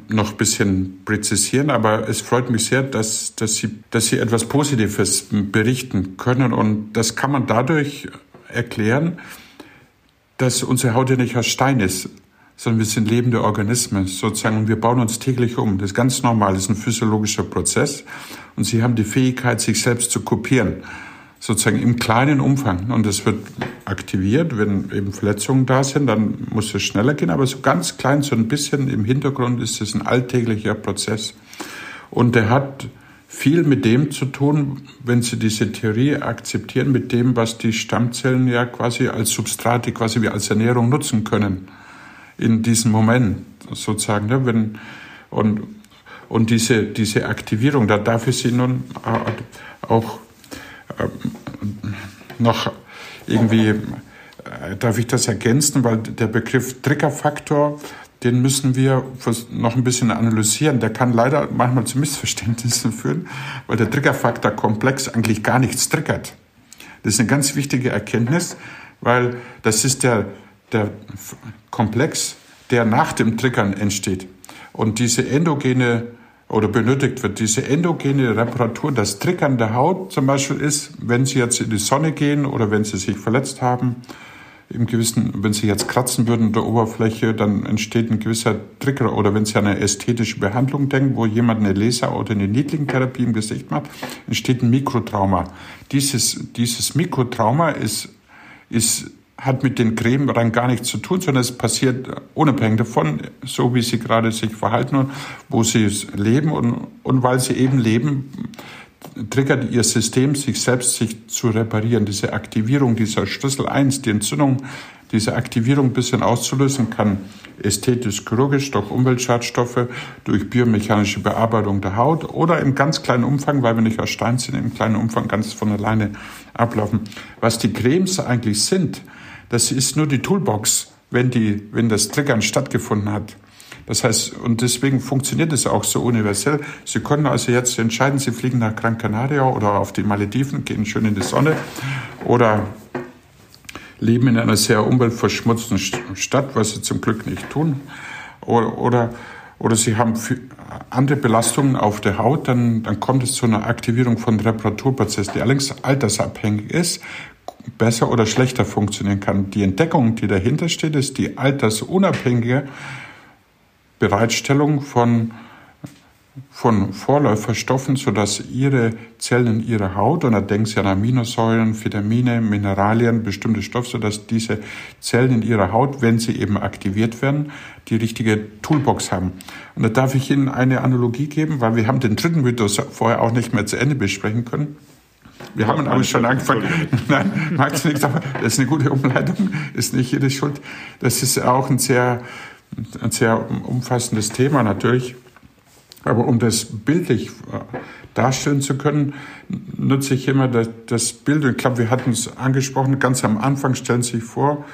noch ein bisschen präzisieren, aber es freut mich sehr, dass, dass, Sie, dass Sie etwas Positives berichten können. Und das kann man dadurch erklären, dass unsere Haut ja nicht aus Stein ist, sondern wir sind lebende Organismen sozusagen und wir bauen uns täglich um. Das ist ganz normal, das ist ein physiologischer Prozess und sie haben die Fähigkeit, sich selbst zu kopieren, sozusagen im kleinen Umfang und das wird aktiviert, wenn eben Verletzungen da sind, dann muss es schneller gehen, aber so ganz klein, so ein bisschen im Hintergrund ist es ein alltäglicher Prozess und der hat viel mit dem zu tun, wenn Sie diese Theorie akzeptieren, mit dem, was die Stammzellen ja quasi als Substrate, quasi wie als Ernährung nutzen können in diesem Moment sozusagen. Ne? Wenn, und, und diese, diese Aktivierung, da darf ich Sie nun äh, auch äh, noch irgendwie, äh, darf ich das ergänzen, weil der Begriff Triggerfaktor den müssen wir noch ein bisschen analysieren. Der kann leider manchmal zu Missverständnissen führen, weil der Triggerfaktor-Komplex eigentlich gar nichts triggert. Das ist eine ganz wichtige Erkenntnis, weil das ist der, der Komplex, der nach dem Triggern entsteht. Und diese endogene oder benötigt wird, diese endogene Reparatur, das Triggern der Haut zum Beispiel ist, wenn Sie jetzt in die Sonne gehen oder wenn Sie sich verletzt haben, im gewissen, wenn Sie jetzt kratzen würden an der Oberfläche, dann entsteht ein gewisser Trigger. Oder wenn Sie an eine ästhetische Behandlung denken, wo jemand eine Laser- oder eine Niedlingtherapie im Gesicht macht, entsteht ein Mikrotrauma. Dieses, dieses Mikrotrauma ist, ist, hat mit den Cremen rein gar nichts zu tun, sondern es passiert unabhängig davon, so wie Sie gerade sich verhalten und wo Sie leben und, und weil Sie eben leben, triggert ihr System, sich selbst sich zu reparieren. Diese Aktivierung dieser Schlüssel 1, die Entzündung, diese Aktivierung ein bisschen auszulösen, kann ästhetisch-chirurgisch durch Umweltschadstoffe, durch biomechanische Bearbeitung der Haut oder im ganz kleinen Umfang, weil wir nicht aus Stein sind, im kleinen Umfang ganz von alleine ablaufen. Was die Cremes eigentlich sind, das ist nur die Toolbox, wenn, die, wenn das Triggern stattgefunden hat. Das heißt, und deswegen funktioniert es auch so universell. Sie können also jetzt entscheiden, Sie fliegen nach Gran Canaria oder auf die Malediven, gehen schön in die Sonne oder leben in einer sehr umweltverschmutzten Stadt, was Sie zum Glück nicht tun. Oder, oder, oder Sie haben andere Belastungen auf der Haut, dann, dann kommt es zu einer Aktivierung von Reparaturprozessen, die allerdings altersabhängig ist, besser oder schlechter funktionieren kann. Die Entdeckung, die dahinter steht, ist die altersunabhängige Bereitstellung von, von Vorläuferstoffen, sodass ihre Zellen in ihrer Haut, und da denken Sie an Aminosäuren, Vitamine, Mineralien, bestimmte Stoffe, sodass diese Zellen in ihrer Haut, wenn sie eben aktiviert werden, die richtige Toolbox haben. Und da darf ich Ihnen eine Analogie geben, weil wir haben den dritten Mythos vorher auch nicht mehr zu Ende besprechen können. Wir haben aber schon angefangen. Nein, magst du nicht, aber das ist eine gute Umleitung, ist nicht jede Schuld. Das ist auch ein sehr ein sehr umfassendes Thema natürlich. Aber um das bildlich äh, darstellen zu können, nutze ich immer das, Bild. Ich glaube, wir hatten es angesprochen, ganz am Anfang stellen Sie sich vor,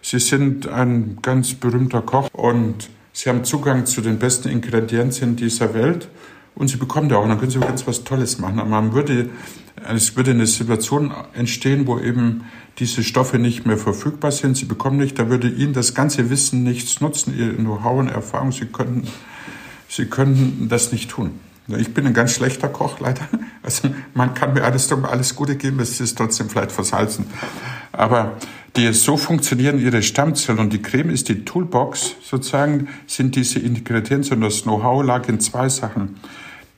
Sie sind ein ganz berühmter Koch und Sie haben Zugang zu den besten Ingredienzien dieser Welt und Sie bekommen da auch, dann können Sie ganz was Tolles machen. Aber man würde, es würde eine Situation entstehen, wo eben diese Stoffe nicht mehr verfügbar sind, sie bekommen nicht, da würde ihnen das ganze Wissen nichts nutzen, ihr Know-how und Erfahrung, sie könnten, sie könnten das nicht tun. Ich bin ein ganz schlechter Koch, leider. Also man kann mir alles, alles Gute geben, es ist trotzdem vielleicht versalzen. Aber die so funktionieren ihre Stammzellen und die Creme ist die Toolbox sozusagen, sind diese Integrität und das Know-how lag in zwei Sachen.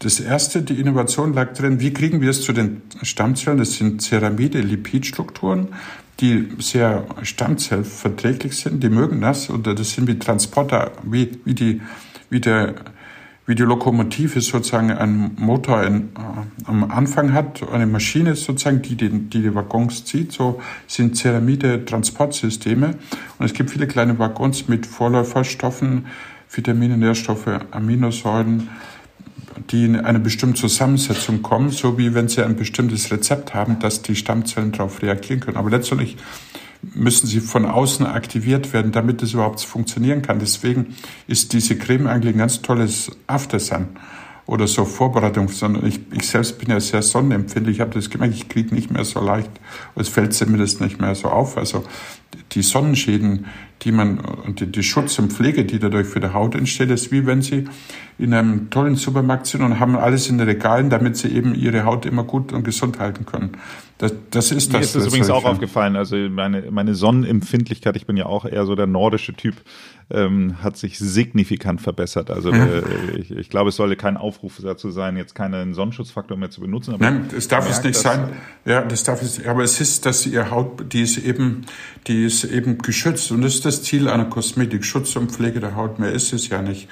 Das erste, die Innovation lag drin, wie kriegen wir es zu den Stammzellen? Das sind Ceramide, Lipidstrukturen, die sehr stammzellverträglich sind, die mögen das, oder das sind wie Transporter, wie, wie die, wie der, wie die Lokomotive sozusagen einen Motor in, äh, am Anfang hat, eine Maschine sozusagen, die, die die, die Waggons zieht, so sind Ceramide Transportsysteme. Und es gibt viele kleine Waggons mit Vorläuferstoffen, Vitamine, Nährstoffe, Aminosäuren, die in eine bestimmte Zusammensetzung kommen, so wie wenn sie ein bestimmtes Rezept haben, dass die Stammzellen darauf reagieren können. Aber letztendlich müssen sie von außen aktiviert werden, damit es überhaupt funktionieren kann. Deswegen ist diese Creme eigentlich ein ganz tolles Aftersun oder so Vorbereitung, sondern ich, ich selbst bin ja sehr sonnenempfindlich. Ich habe das gemerkt, ich kriege nicht mehr so leicht, es fällt zumindest nicht mehr so auf. Also die Sonnenschäden, die man und die, die Schutz und Pflege, die dadurch für die Haut entsteht, ist wie wenn Sie in einem tollen Supermarkt sind und haben alles in den Regalen, damit Sie eben Ihre Haut immer gut und gesund halten können. Das, das ist Mir das. ist das übrigens auch aufgefallen. Also meine, meine Sonnenempfindlichkeit, ich bin ja auch eher so der nordische Typ, ähm, hat sich signifikant verbessert. Also ja. äh, ich, ich glaube, es sollte kein Aufruf dazu sein, jetzt keinen Sonnenschutzfaktor mehr zu benutzen. Nein, es darf es nicht sein. Ja, das darf es. Aber es ist, dass Ihre Haut, die ist eben, die ist eben geschützt und das ist das Ziel einer Kosmetik, Schutz und Pflege der Haut. Mehr ist es ja nicht.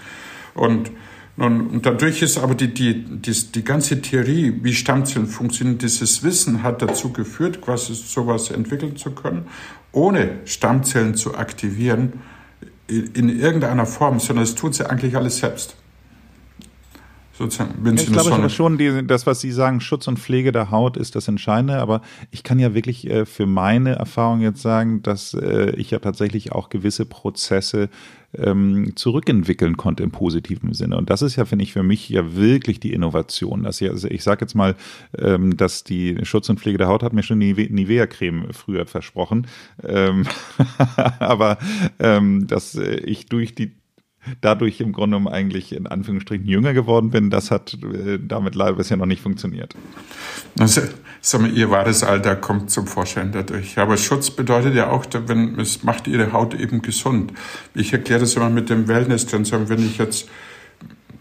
Und und dadurch ist aber die, die, die, die ganze Theorie, wie Stammzellen funktionieren, dieses Wissen hat dazu geführt, quasi sowas entwickeln zu können, ohne Stammzellen zu aktivieren in irgendeiner Form, sondern es tut sie eigentlich alles selbst sozusagen, wenn ja, ich glaube aber schon, die, das, was Sie sagen, Schutz und Pflege der Haut ist das Entscheidende. Aber ich kann ja wirklich äh, für meine Erfahrung jetzt sagen, dass äh, ich ja tatsächlich auch gewisse Prozesse ähm, zurückentwickeln konnte im positiven Sinne. Und das ist ja, finde ich, für mich ja wirklich die Innovation. Dass ich, also ich sage jetzt mal, ähm, dass die Schutz und Pflege der Haut hat mir schon die Nivea-Creme früher versprochen. Ähm, aber ähm, dass äh, ich durch die dadurch im Grunde genommen eigentlich in Anführungsstrichen jünger geworden bin, das hat äh, damit leider bisher noch nicht funktioniert. Also, mal, ihr wahres Alter kommt zum Vorschein dadurch. Aber Schutz bedeutet ja auch, wenn, es macht ihre Haut eben gesund. Ich erkläre das immer mit dem Wellness drin, sagen, wenn ich jetzt,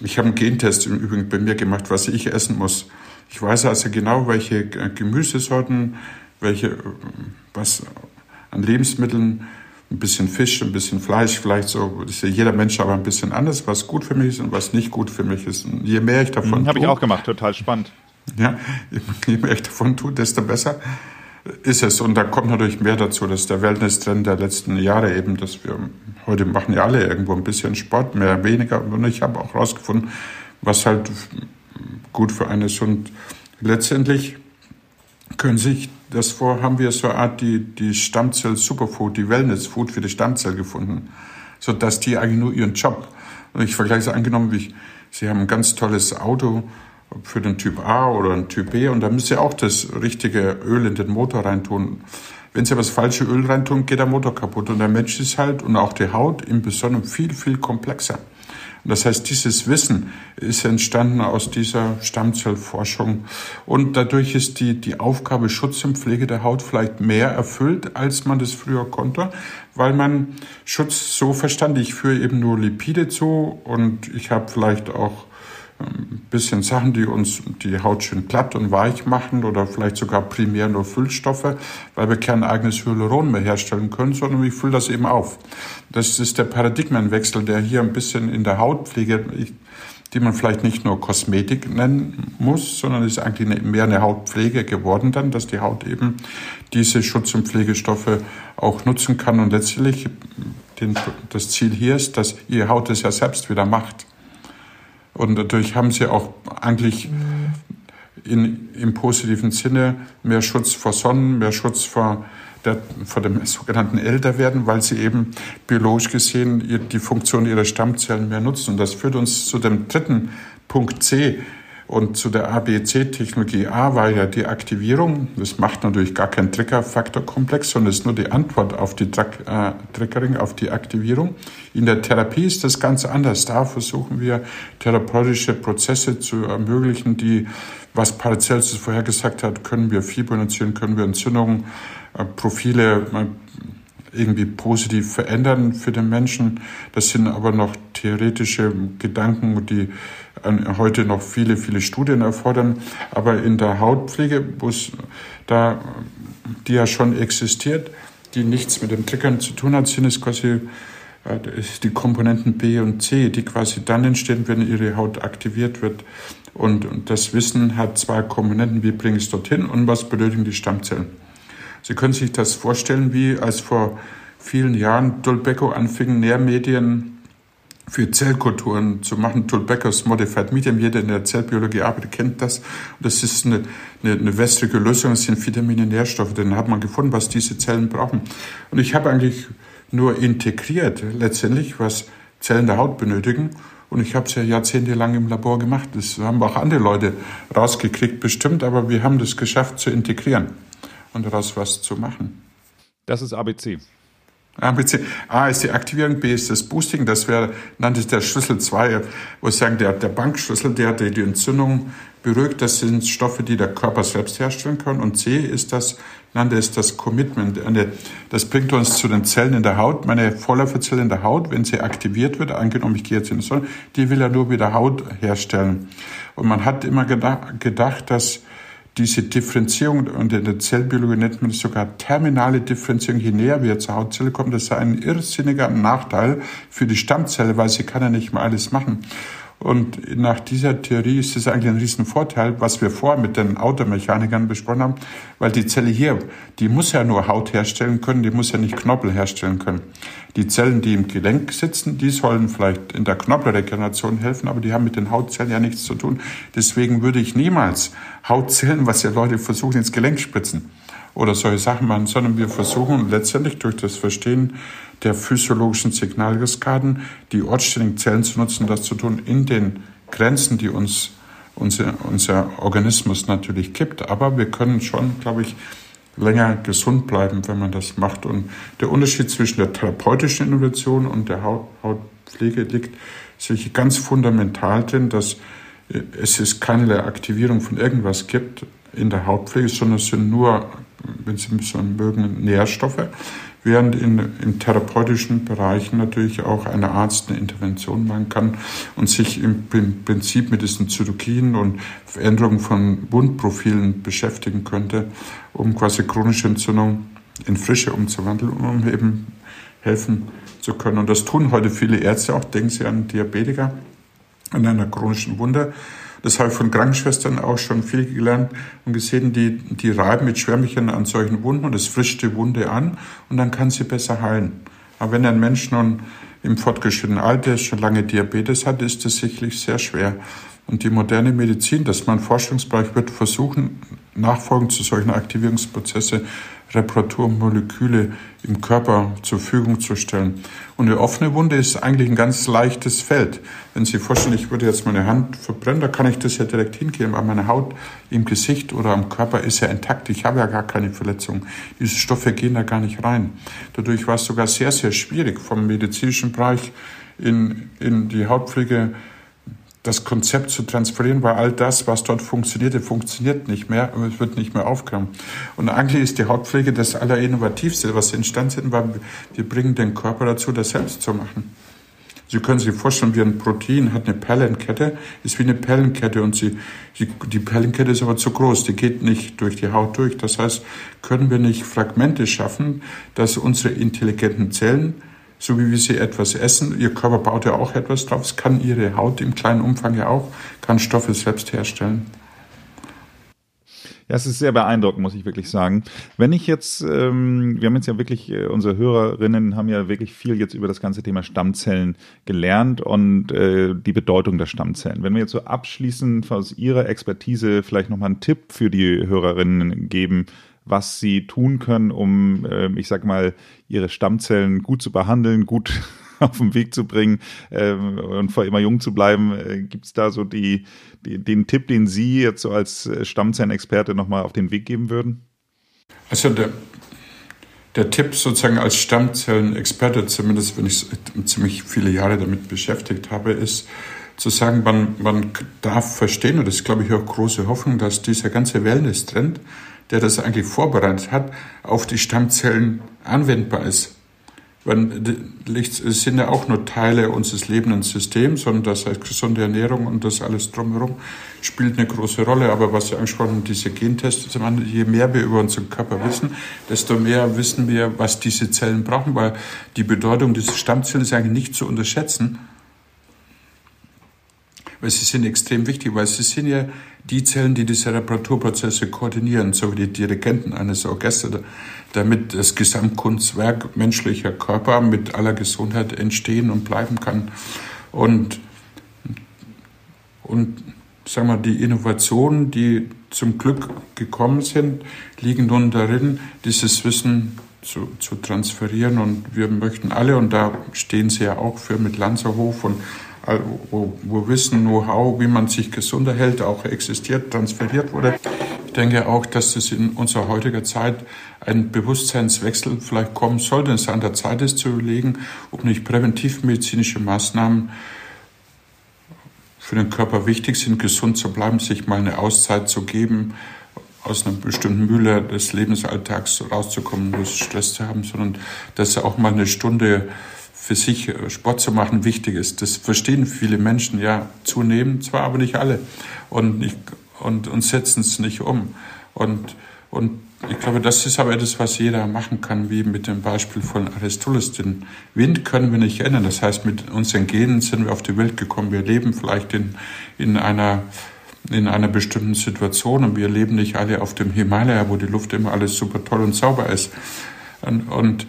ich habe einen Gentest im Übrigen bei mir gemacht, was ich essen muss. Ich weiß also genau, welche Gemüsesorten, welche, was an Lebensmitteln ein bisschen Fisch, ein bisschen Fleisch, vielleicht so, ist ja jeder Mensch aber ein bisschen anders, was gut für mich ist und was nicht gut für mich ist. Und je mehr ich davon mhm, Habe ich auch gemacht, total spannend. Ja, je mehr ich davon tue, desto besser ist es. Und da kommt natürlich mehr dazu, dass der Wellness-Trend der letzten Jahre eben, dass wir heute machen ja alle irgendwo ein bisschen Sport, mehr, weniger. Und ich habe auch rausgefunden, was halt gut für einen ist. Und letztendlich können sich das vor, haben wir so eine Art die, die Stammzell-Superfood, die Wellness-Food für die Stammzell gefunden, so dass die eigentlich nur ihren Job. Und ich vergleiche es angenommen, wie ich, Sie haben ein ganz tolles Auto für den Typ A oder den Typ B und da müssen Sie auch das richtige Öl in den Motor reintun. Wenn Sie aber das falsche Öl reintun, geht der Motor kaputt und der Mensch ist halt und auch die Haut im Besonderen viel, viel komplexer. Das heißt, dieses Wissen ist entstanden aus dieser Stammzellforschung. Und dadurch ist die, die Aufgabe Schutz und Pflege der Haut vielleicht mehr erfüllt, als man das früher konnte, weil man Schutz so verstand, ich führe eben nur Lipide zu und ich habe vielleicht auch bisschen Sachen, die uns die Haut schön glatt und weich machen oder vielleicht sogar primär nur Füllstoffe, weil wir kein eigenes Hyaluron mehr herstellen können, sondern ich fülle das eben auf. Das ist der Paradigmenwechsel, der hier ein bisschen in der Hautpflege, die man vielleicht nicht nur Kosmetik nennen muss, sondern ist eigentlich mehr eine Hautpflege geworden dann, dass die Haut eben diese Schutz- und Pflegestoffe auch nutzen kann und letztlich den, das Ziel hier ist, dass ihre Haut es ja selbst wieder macht. Und dadurch haben sie auch eigentlich in, im positiven Sinne mehr Schutz vor Sonnen, mehr Schutz vor, der, vor dem sogenannten Älterwerden, weil sie eben biologisch gesehen die Funktion ihrer Stammzellen mehr nutzen. Und das führt uns zu dem dritten Punkt C, und zu der ABC-Technologie A war ja die Aktivierung. Das macht natürlich gar keinen Triggerfaktorkomplex, sondern ist nur die Antwort auf die äh, Triggering, auf die Aktivierung. In der Therapie ist das ganz anders. Da versuchen wir therapeutische Prozesse zu ermöglichen, die, was Paracelsus vorher gesagt hat, können wir Fibonaccieren, können wir Entzündungen, äh, Profile äh, irgendwie positiv verändern für den Menschen. Das sind aber noch theoretische Gedanken, die heute noch viele, viele Studien erfordern. Aber in der Hautpflege, da die ja schon existiert, die nichts mit dem Triggern zu tun hat, sind es quasi die Komponenten B und C, die quasi dann entstehen, wenn ihre Haut aktiviert wird. Und, und das Wissen hat zwei Komponenten, wie bringe ich es dorthin und was benötigen die Stammzellen. Sie können sich das vorstellen, wie als vor vielen Jahren Dulbecco anfing, Nährmedien für Zellkulturen zu machen. Tulbeckers Modified Medium, jeder in der Zellbiologie arbeitet, kennt das. Das ist eine, eine, eine wässrige Lösung, das sind Vitamine, Nährstoffe. Dann hat man gefunden, was diese Zellen brauchen. Und ich habe eigentlich nur integriert, letztendlich, was Zellen der Haut benötigen. Und ich habe es ja jahrzehntelang im Labor gemacht. Das haben auch andere Leute rausgekriegt, bestimmt, aber wir haben das geschafft zu integrieren und daraus was zu machen. Das ist ABC. A ist die Aktivierung, B ist das Boosting. Das wäre, nannte ich der Schlüssel 2, wo ich sagen, der, der Bankschlüssel, der die, die Entzündung beruhigt. Das sind Stoffe, die der Körper selbst herstellen kann. Und C ist das, nannte es das Commitment. Das bringt uns zu den Zellen in der Haut. Meine Vorläuferzelle in der Haut, wenn sie aktiviert wird, angenommen, ich gehe jetzt in die Sonne, die will ja nur wieder Haut herstellen. Und man hat immer gedacht, dass diese Differenzierung, und in der Zellbiologie nennt man es sogar terminale Differenzierung, je näher wir zur Hautzelle kommen, das sei ein irrsinniger Nachteil für die Stammzelle, weil sie kann ja nicht mehr alles machen. Und nach dieser Theorie ist es eigentlich ein Riesenvorteil, was wir vorher mit den Automechanikern besprochen haben, weil die Zelle hier, die muss ja nur Haut herstellen können, die muss ja nicht Knorpel herstellen können. Die Zellen, die im Gelenk sitzen, die sollen vielleicht in der Knorpelregeneration helfen, aber die haben mit den Hautzellen ja nichts zu tun. Deswegen würde ich niemals Hautzellen, was ja Leute versuchen, ins Gelenk spritzen oder solche Sachen machen, sondern wir versuchen letztendlich durch das Verstehen der physiologischen Signalkaskaden die ortsständigen Zellen zu nutzen, das zu tun in den Grenzen, die uns unser, unser Organismus natürlich gibt. Aber wir können schon, glaube ich, länger gesund bleiben, wenn man das macht. Und der Unterschied zwischen der therapeutischen Innovation und der Haut, Hautpflege liegt sich ganz fundamental drin, dass es ist keine Aktivierung von irgendwas gibt in der Hautpflege, sondern es sind nur, wenn Sie so mögen, Nährstoffe während in, im therapeutischen Bereich natürlich auch ein Arzt eine Intervention machen kann und sich im, im Prinzip mit diesen Zytokinen und Veränderungen von Wundprofilen beschäftigen könnte, um quasi chronische Entzündung in Frische umzuwandeln, um eben helfen zu können. Und das tun heute viele Ärzte auch. Denken Sie an Diabetiker, an einer chronischen Wunde das habe ich von Krankenschwestern auch schon viel gelernt und gesehen, die, die reiben mit Schwärmchen an solchen Wunden und es frischt die Wunde an und dann kann sie besser heilen. Aber wenn ein Mensch nun im fortgeschrittenen Alter schon lange Diabetes hat, ist das sicherlich sehr schwer. Und die moderne Medizin, das mein Forschungsbereich wird versuchen, nachfolgend zu solchen Aktivierungsprozesse Reparaturmoleküle im Körper zur Verfügung zu stellen. Und eine offene Wunde ist eigentlich ein ganz leichtes Feld. Wenn Sie vorstellen, ich würde jetzt meine Hand verbrennen, da kann ich das ja direkt hingeben, aber meine Haut im Gesicht oder am Körper ist ja intakt. Ich habe ja gar keine Verletzung. Diese Stoffe gehen da gar nicht rein. Dadurch war es sogar sehr, sehr schwierig vom medizinischen Bereich in, in die Hautpflege das Konzept zu transferieren, weil all das, was dort funktionierte, funktioniert nicht mehr, und es wird nicht mehr aufgenommen. Und eigentlich ist die Hautpflege das Allerinnovativste, was entstanden ist, weil wir bringen den Körper dazu, das selbst zu machen. Sie können sich vorstellen, wie ein Protein hat eine Perlenkette, ist wie eine Perlenkette und sie, die, die Perlenkette ist aber zu groß, die geht nicht durch die Haut durch. Das heißt, können wir nicht Fragmente schaffen, dass unsere intelligenten Zellen so wie wir sie etwas essen. Ihr Körper baut ja auch etwas drauf. Es kann ihre Haut im kleinen Umfang ja auch, kann Stoffe selbst herstellen. Ja, es ist sehr beeindruckend, muss ich wirklich sagen. Wenn ich jetzt, ähm, wir haben jetzt ja wirklich, äh, unsere Hörerinnen haben ja wirklich viel jetzt über das ganze Thema Stammzellen gelernt und äh, die Bedeutung der Stammzellen. Wenn wir jetzt so abschließend aus Ihrer Expertise vielleicht nochmal einen Tipp für die Hörerinnen geben, was sie tun können, um, äh, ich sag mal, ihre Stammzellen gut zu behandeln, gut auf den Weg zu bringen äh, und vor immer jung zu bleiben. Äh, Gibt es da so die, die, den Tipp, den Sie jetzt so als Stammzellenexperte nochmal auf den Weg geben würden? Also der, der Tipp sozusagen als Stammzellenexperte, zumindest wenn ich ziemlich viele Jahre damit beschäftigt habe, ist zu sagen, man, man darf verstehen, und das ist, glaube ich, auch große Hoffnung, dass dieser ganze Wellness-Trend der das eigentlich vorbereitet hat, auf die Stammzellen anwendbar ist. es sind ja auch nur Teile unseres lebenden Systems und das heißt gesunde Ernährung und das alles drumherum spielt eine große Rolle. Aber was Sie angesprochen haben, diese Gentests, je mehr wir über unseren Körper wissen, desto mehr wissen wir, was diese Zellen brauchen, weil die Bedeutung dieser Stammzellen ist eigentlich nicht zu unterschätzen weil sie sind extrem wichtig, weil sie sind ja die Zellen, die diese Reparaturprozesse koordinieren, so wie die Dirigenten eines Orchesters, damit das Gesamtkunstwerk menschlicher Körper mit aller Gesundheit entstehen und bleiben kann. Und, und sagen wir, die Innovationen, die zum Glück gekommen sind, liegen nun darin, dieses Wissen zu, zu transferieren. Und wir möchten alle, und da stehen Sie ja auch für mit Lanzerhof und wo, wo Wissen, Know-how, wie man sich gesunder hält, auch existiert, transferiert wurde. Ich denke auch, dass es in unserer heutiger Zeit ein Bewusstseinswechsel vielleicht kommen sollte, es an der Zeit ist zu überlegen, ob nicht präventivmedizinische Maßnahmen für den Körper wichtig sind, gesund zu bleiben, sich mal eine Auszeit zu geben, aus einer bestimmten Mühle des Lebensalltags rauszukommen, bloß Stress zu haben, sondern dass auch mal eine Stunde für sich äh, Sport zu machen wichtig ist. Das verstehen viele Menschen ja zunehmend, zwar aber nicht alle und, nicht, und, und setzen es nicht um. Und, und ich glaube, das ist aber etwas, was jeder machen kann, wie mit dem Beispiel von Aristoteles. Den Wind können wir nicht ändern. Das heißt, mit unseren Genen sind wir auf die Welt gekommen. Wir leben vielleicht in, in einer in einer bestimmten Situation und wir leben nicht alle auf dem Himalaya, wo die Luft immer alles super toll und sauber ist. Und, und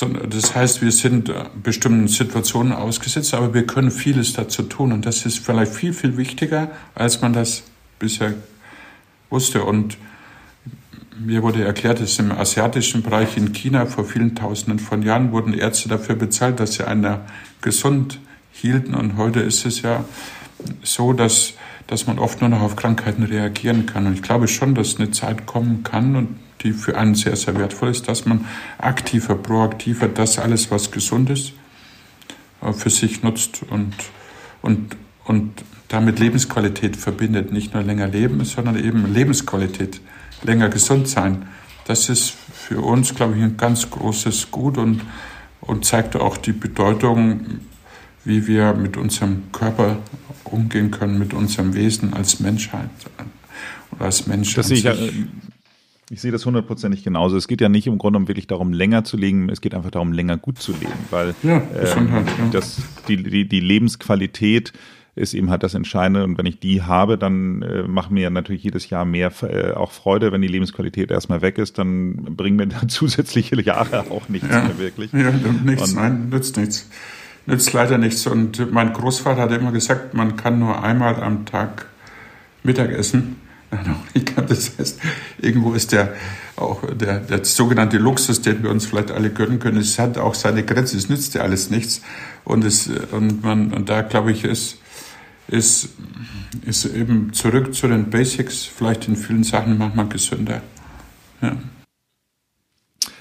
das heißt, wir sind äh, bestimmten Situationen ausgesetzt, aber wir können vieles dazu tun. Und das ist vielleicht viel, viel wichtiger, als man das bisher wusste. Und mir wurde erklärt, dass im asiatischen Bereich in China vor vielen Tausenden von Jahren wurden Ärzte dafür bezahlt, dass sie einer gesund hielten. Und heute ist es ja so, dass, dass man oft nur noch auf Krankheiten reagieren kann. Und ich glaube schon, dass eine Zeit kommen kann und die für einen sehr, sehr wertvoll ist, dass man aktiver, proaktiver das alles, was gesund ist, äh, für sich nutzt und, und, und damit Lebensqualität verbindet. Nicht nur länger leben, sondern eben Lebensqualität, länger gesund sein. Das ist für uns, glaube ich, ein ganz großes Gut und, und zeigt auch die Bedeutung, wie wir mit unserem Körper umgehen können, mit unserem Wesen als Menschheit oder als Mensch. Das sehe ich ich sehe das hundertprozentig genauso. Es geht ja nicht im Grunde um wirklich darum, länger zu leben. Es geht einfach darum, länger gut zu leben, weil ja, ähm, halt, ja. das, die, die, die Lebensqualität ist eben halt das Entscheidende. Und wenn ich die habe, dann äh, macht mir natürlich jedes Jahr mehr äh, auch Freude. Wenn die Lebensqualität erstmal weg ist, dann bringen mir dann zusätzliche Jahre auch nichts ja, mehr wirklich. Ja, nichts, Und, nein, nützt nichts. Nützt leider nichts. Und mein Großvater hat immer gesagt, man kann nur einmal am Tag Mittag essen das heißt, irgendwo ist der auch der, der sogenannte Luxus, den wir uns vielleicht alle gönnen können, es hat auch seine Grenze, es nützt ja alles nichts. Und, es, und, man, und da glaube ich, ist, ist, ist eben zurück zu den Basics, vielleicht in vielen Sachen manchmal gesünder. Ja.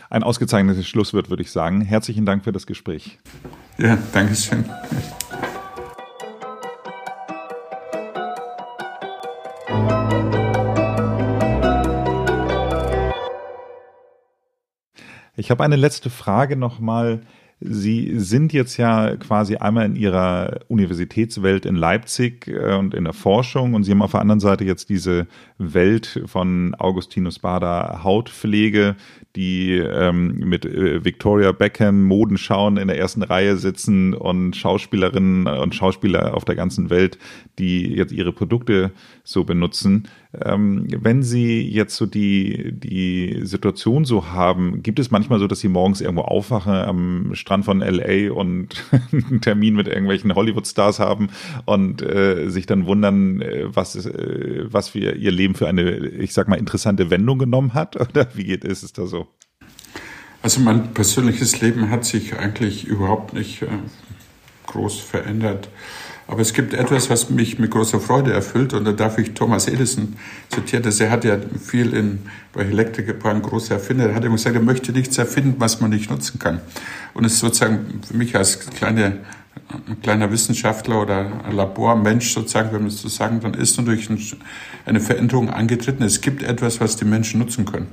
Ein ausgezeichnetes Schlusswort, würde ich sagen. Herzlichen Dank für das Gespräch. Ja, danke schön. Ich habe eine letzte Frage nochmal. Sie sind jetzt ja quasi einmal in Ihrer Universitätswelt in Leipzig äh, und in der Forschung und Sie haben auf der anderen Seite jetzt diese Welt von Augustinus Bader Hautpflege, die ähm, mit äh, Victoria Beckham Modenschauen in der ersten Reihe sitzen und Schauspielerinnen und Schauspieler auf der ganzen Welt, die jetzt ihre Produkte so benutzen. Ähm, wenn Sie jetzt so die, die Situation so haben, gibt es manchmal so, dass Sie morgens irgendwo aufwachen am Strand von LA und einen Termin mit irgendwelchen Hollywood-Stars haben und äh, sich dann wundern, äh, was, äh, was für Ihr Leben für eine, ich sag mal, interessante Wendung genommen hat? Oder wie geht, ist es da so? Also mein persönliches Leben hat sich eigentlich überhaupt nicht äh, groß verändert. Aber es gibt etwas, was mich mit großer Freude erfüllt und da darf ich Thomas Edison zitieren, dass er hat ja viel in, bei Elektriker ein großer Erfinder, er hat immer gesagt, er möchte nichts erfinden, was man nicht nutzen kann. Und es ist sozusagen für mich als kleine, ein kleiner Wissenschaftler oder Labormensch sozusagen, wenn man es so sagen, dann ist natürlich eine Veränderung angetreten. Es gibt etwas, was die Menschen nutzen können.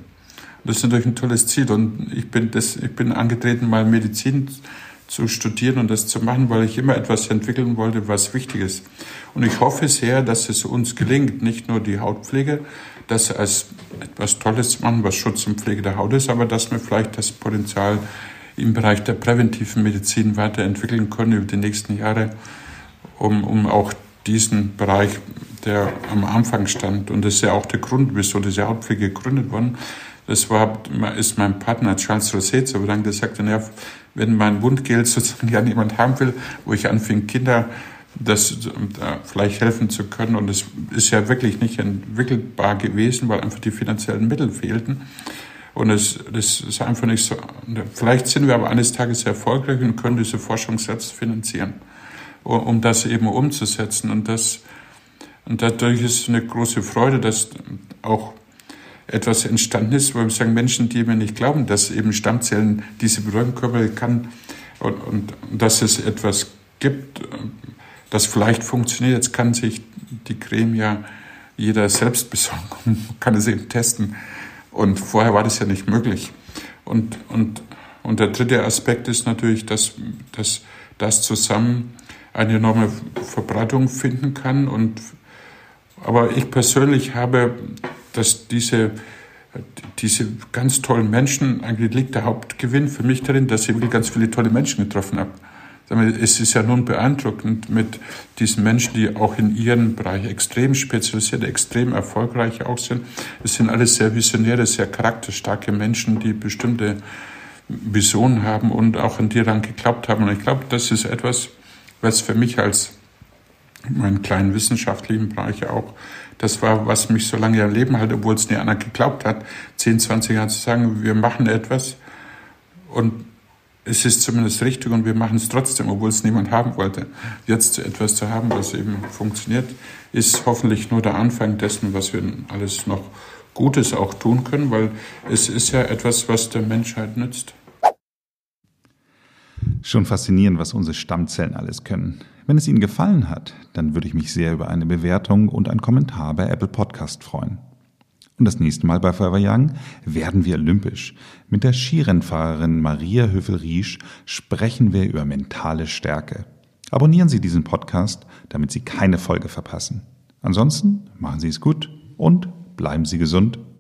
das ist natürlich ein tolles Ziel. Und ich bin, das, ich bin angetreten, mal Medizin zu studieren und das zu machen, weil ich immer etwas entwickeln wollte, was wichtig ist. Und ich hoffe sehr, dass es uns gelingt, nicht nur die Hautpflege, das als etwas Tolles zu machen, was Schutz und Pflege der Haut ist, aber dass wir vielleicht das Potenzial im Bereich der präventiven Medizin weiterentwickeln können über die nächsten Jahre, um, um auch diesen Bereich, der am Anfang stand, und das ist ja auch der Grund, wieso diese Hautpflege gegründet worden, das war, ist mein Partner Charles Rosset so lang, der sagte, wenn mein Wundgeld sozusagen ja niemand haben will, wo ich anfing, Kinder das da vielleicht helfen zu können. Und es ist ja wirklich nicht entwickelbar gewesen, weil einfach die finanziellen Mittel fehlten. Und es, das ist einfach nicht so. Vielleicht sind wir aber eines Tages erfolgreich und können diese Forschung selbst finanzieren, um das eben umzusetzen. Und das, und dadurch ist eine große Freude, dass auch etwas entstanden ist, wo wir sagen, Menschen, die mir nicht glauben, dass eben Stammzellen diese bedeuten können, kann und, und, dass es etwas gibt, das vielleicht funktioniert. Jetzt kann sich die Creme ja jeder selbst besorgen kann es eben testen. Und vorher war das ja nicht möglich. Und, und, und der dritte Aspekt ist natürlich, dass, dass das zusammen eine enorme Verbreitung finden kann. Und, aber ich persönlich habe dass diese, diese ganz tollen Menschen, eigentlich liegt der Hauptgewinn für mich darin, dass ich wirklich ganz viele tolle Menschen getroffen habe. Es ist ja nun beeindruckend mit diesen Menschen, die auch in ihrem Bereich extrem spezialisiert, extrem erfolgreich auch sind. Es sind alles sehr visionäre, sehr charakterstarke Menschen, die bestimmte Visionen haben und auch an die dann geklappt haben. Und ich glaube, das ist etwas, was für mich als meinen kleinen wissenschaftlichen Bereich auch das war, was mich so lange am Leben hat, obwohl es nie einer geglaubt hat, 10, 20 Jahre zu sagen, wir machen etwas und es ist zumindest richtig und wir machen es trotzdem, obwohl es niemand haben wollte. Jetzt etwas zu haben, was eben funktioniert, ist hoffentlich nur der Anfang dessen, was wir alles noch Gutes auch tun können, weil es ist ja etwas, was der Menschheit nützt. Schon faszinierend, was unsere Stammzellen alles können. Wenn es Ihnen gefallen hat, dann würde ich mich sehr über eine Bewertung und einen Kommentar bei Apple Podcast freuen. Und das nächste Mal bei Forever Young werden wir olympisch. Mit der Skirennfahrerin Maria Höfel-Riesch sprechen wir über mentale Stärke. Abonnieren Sie diesen Podcast, damit Sie keine Folge verpassen. Ansonsten machen Sie es gut und bleiben Sie gesund.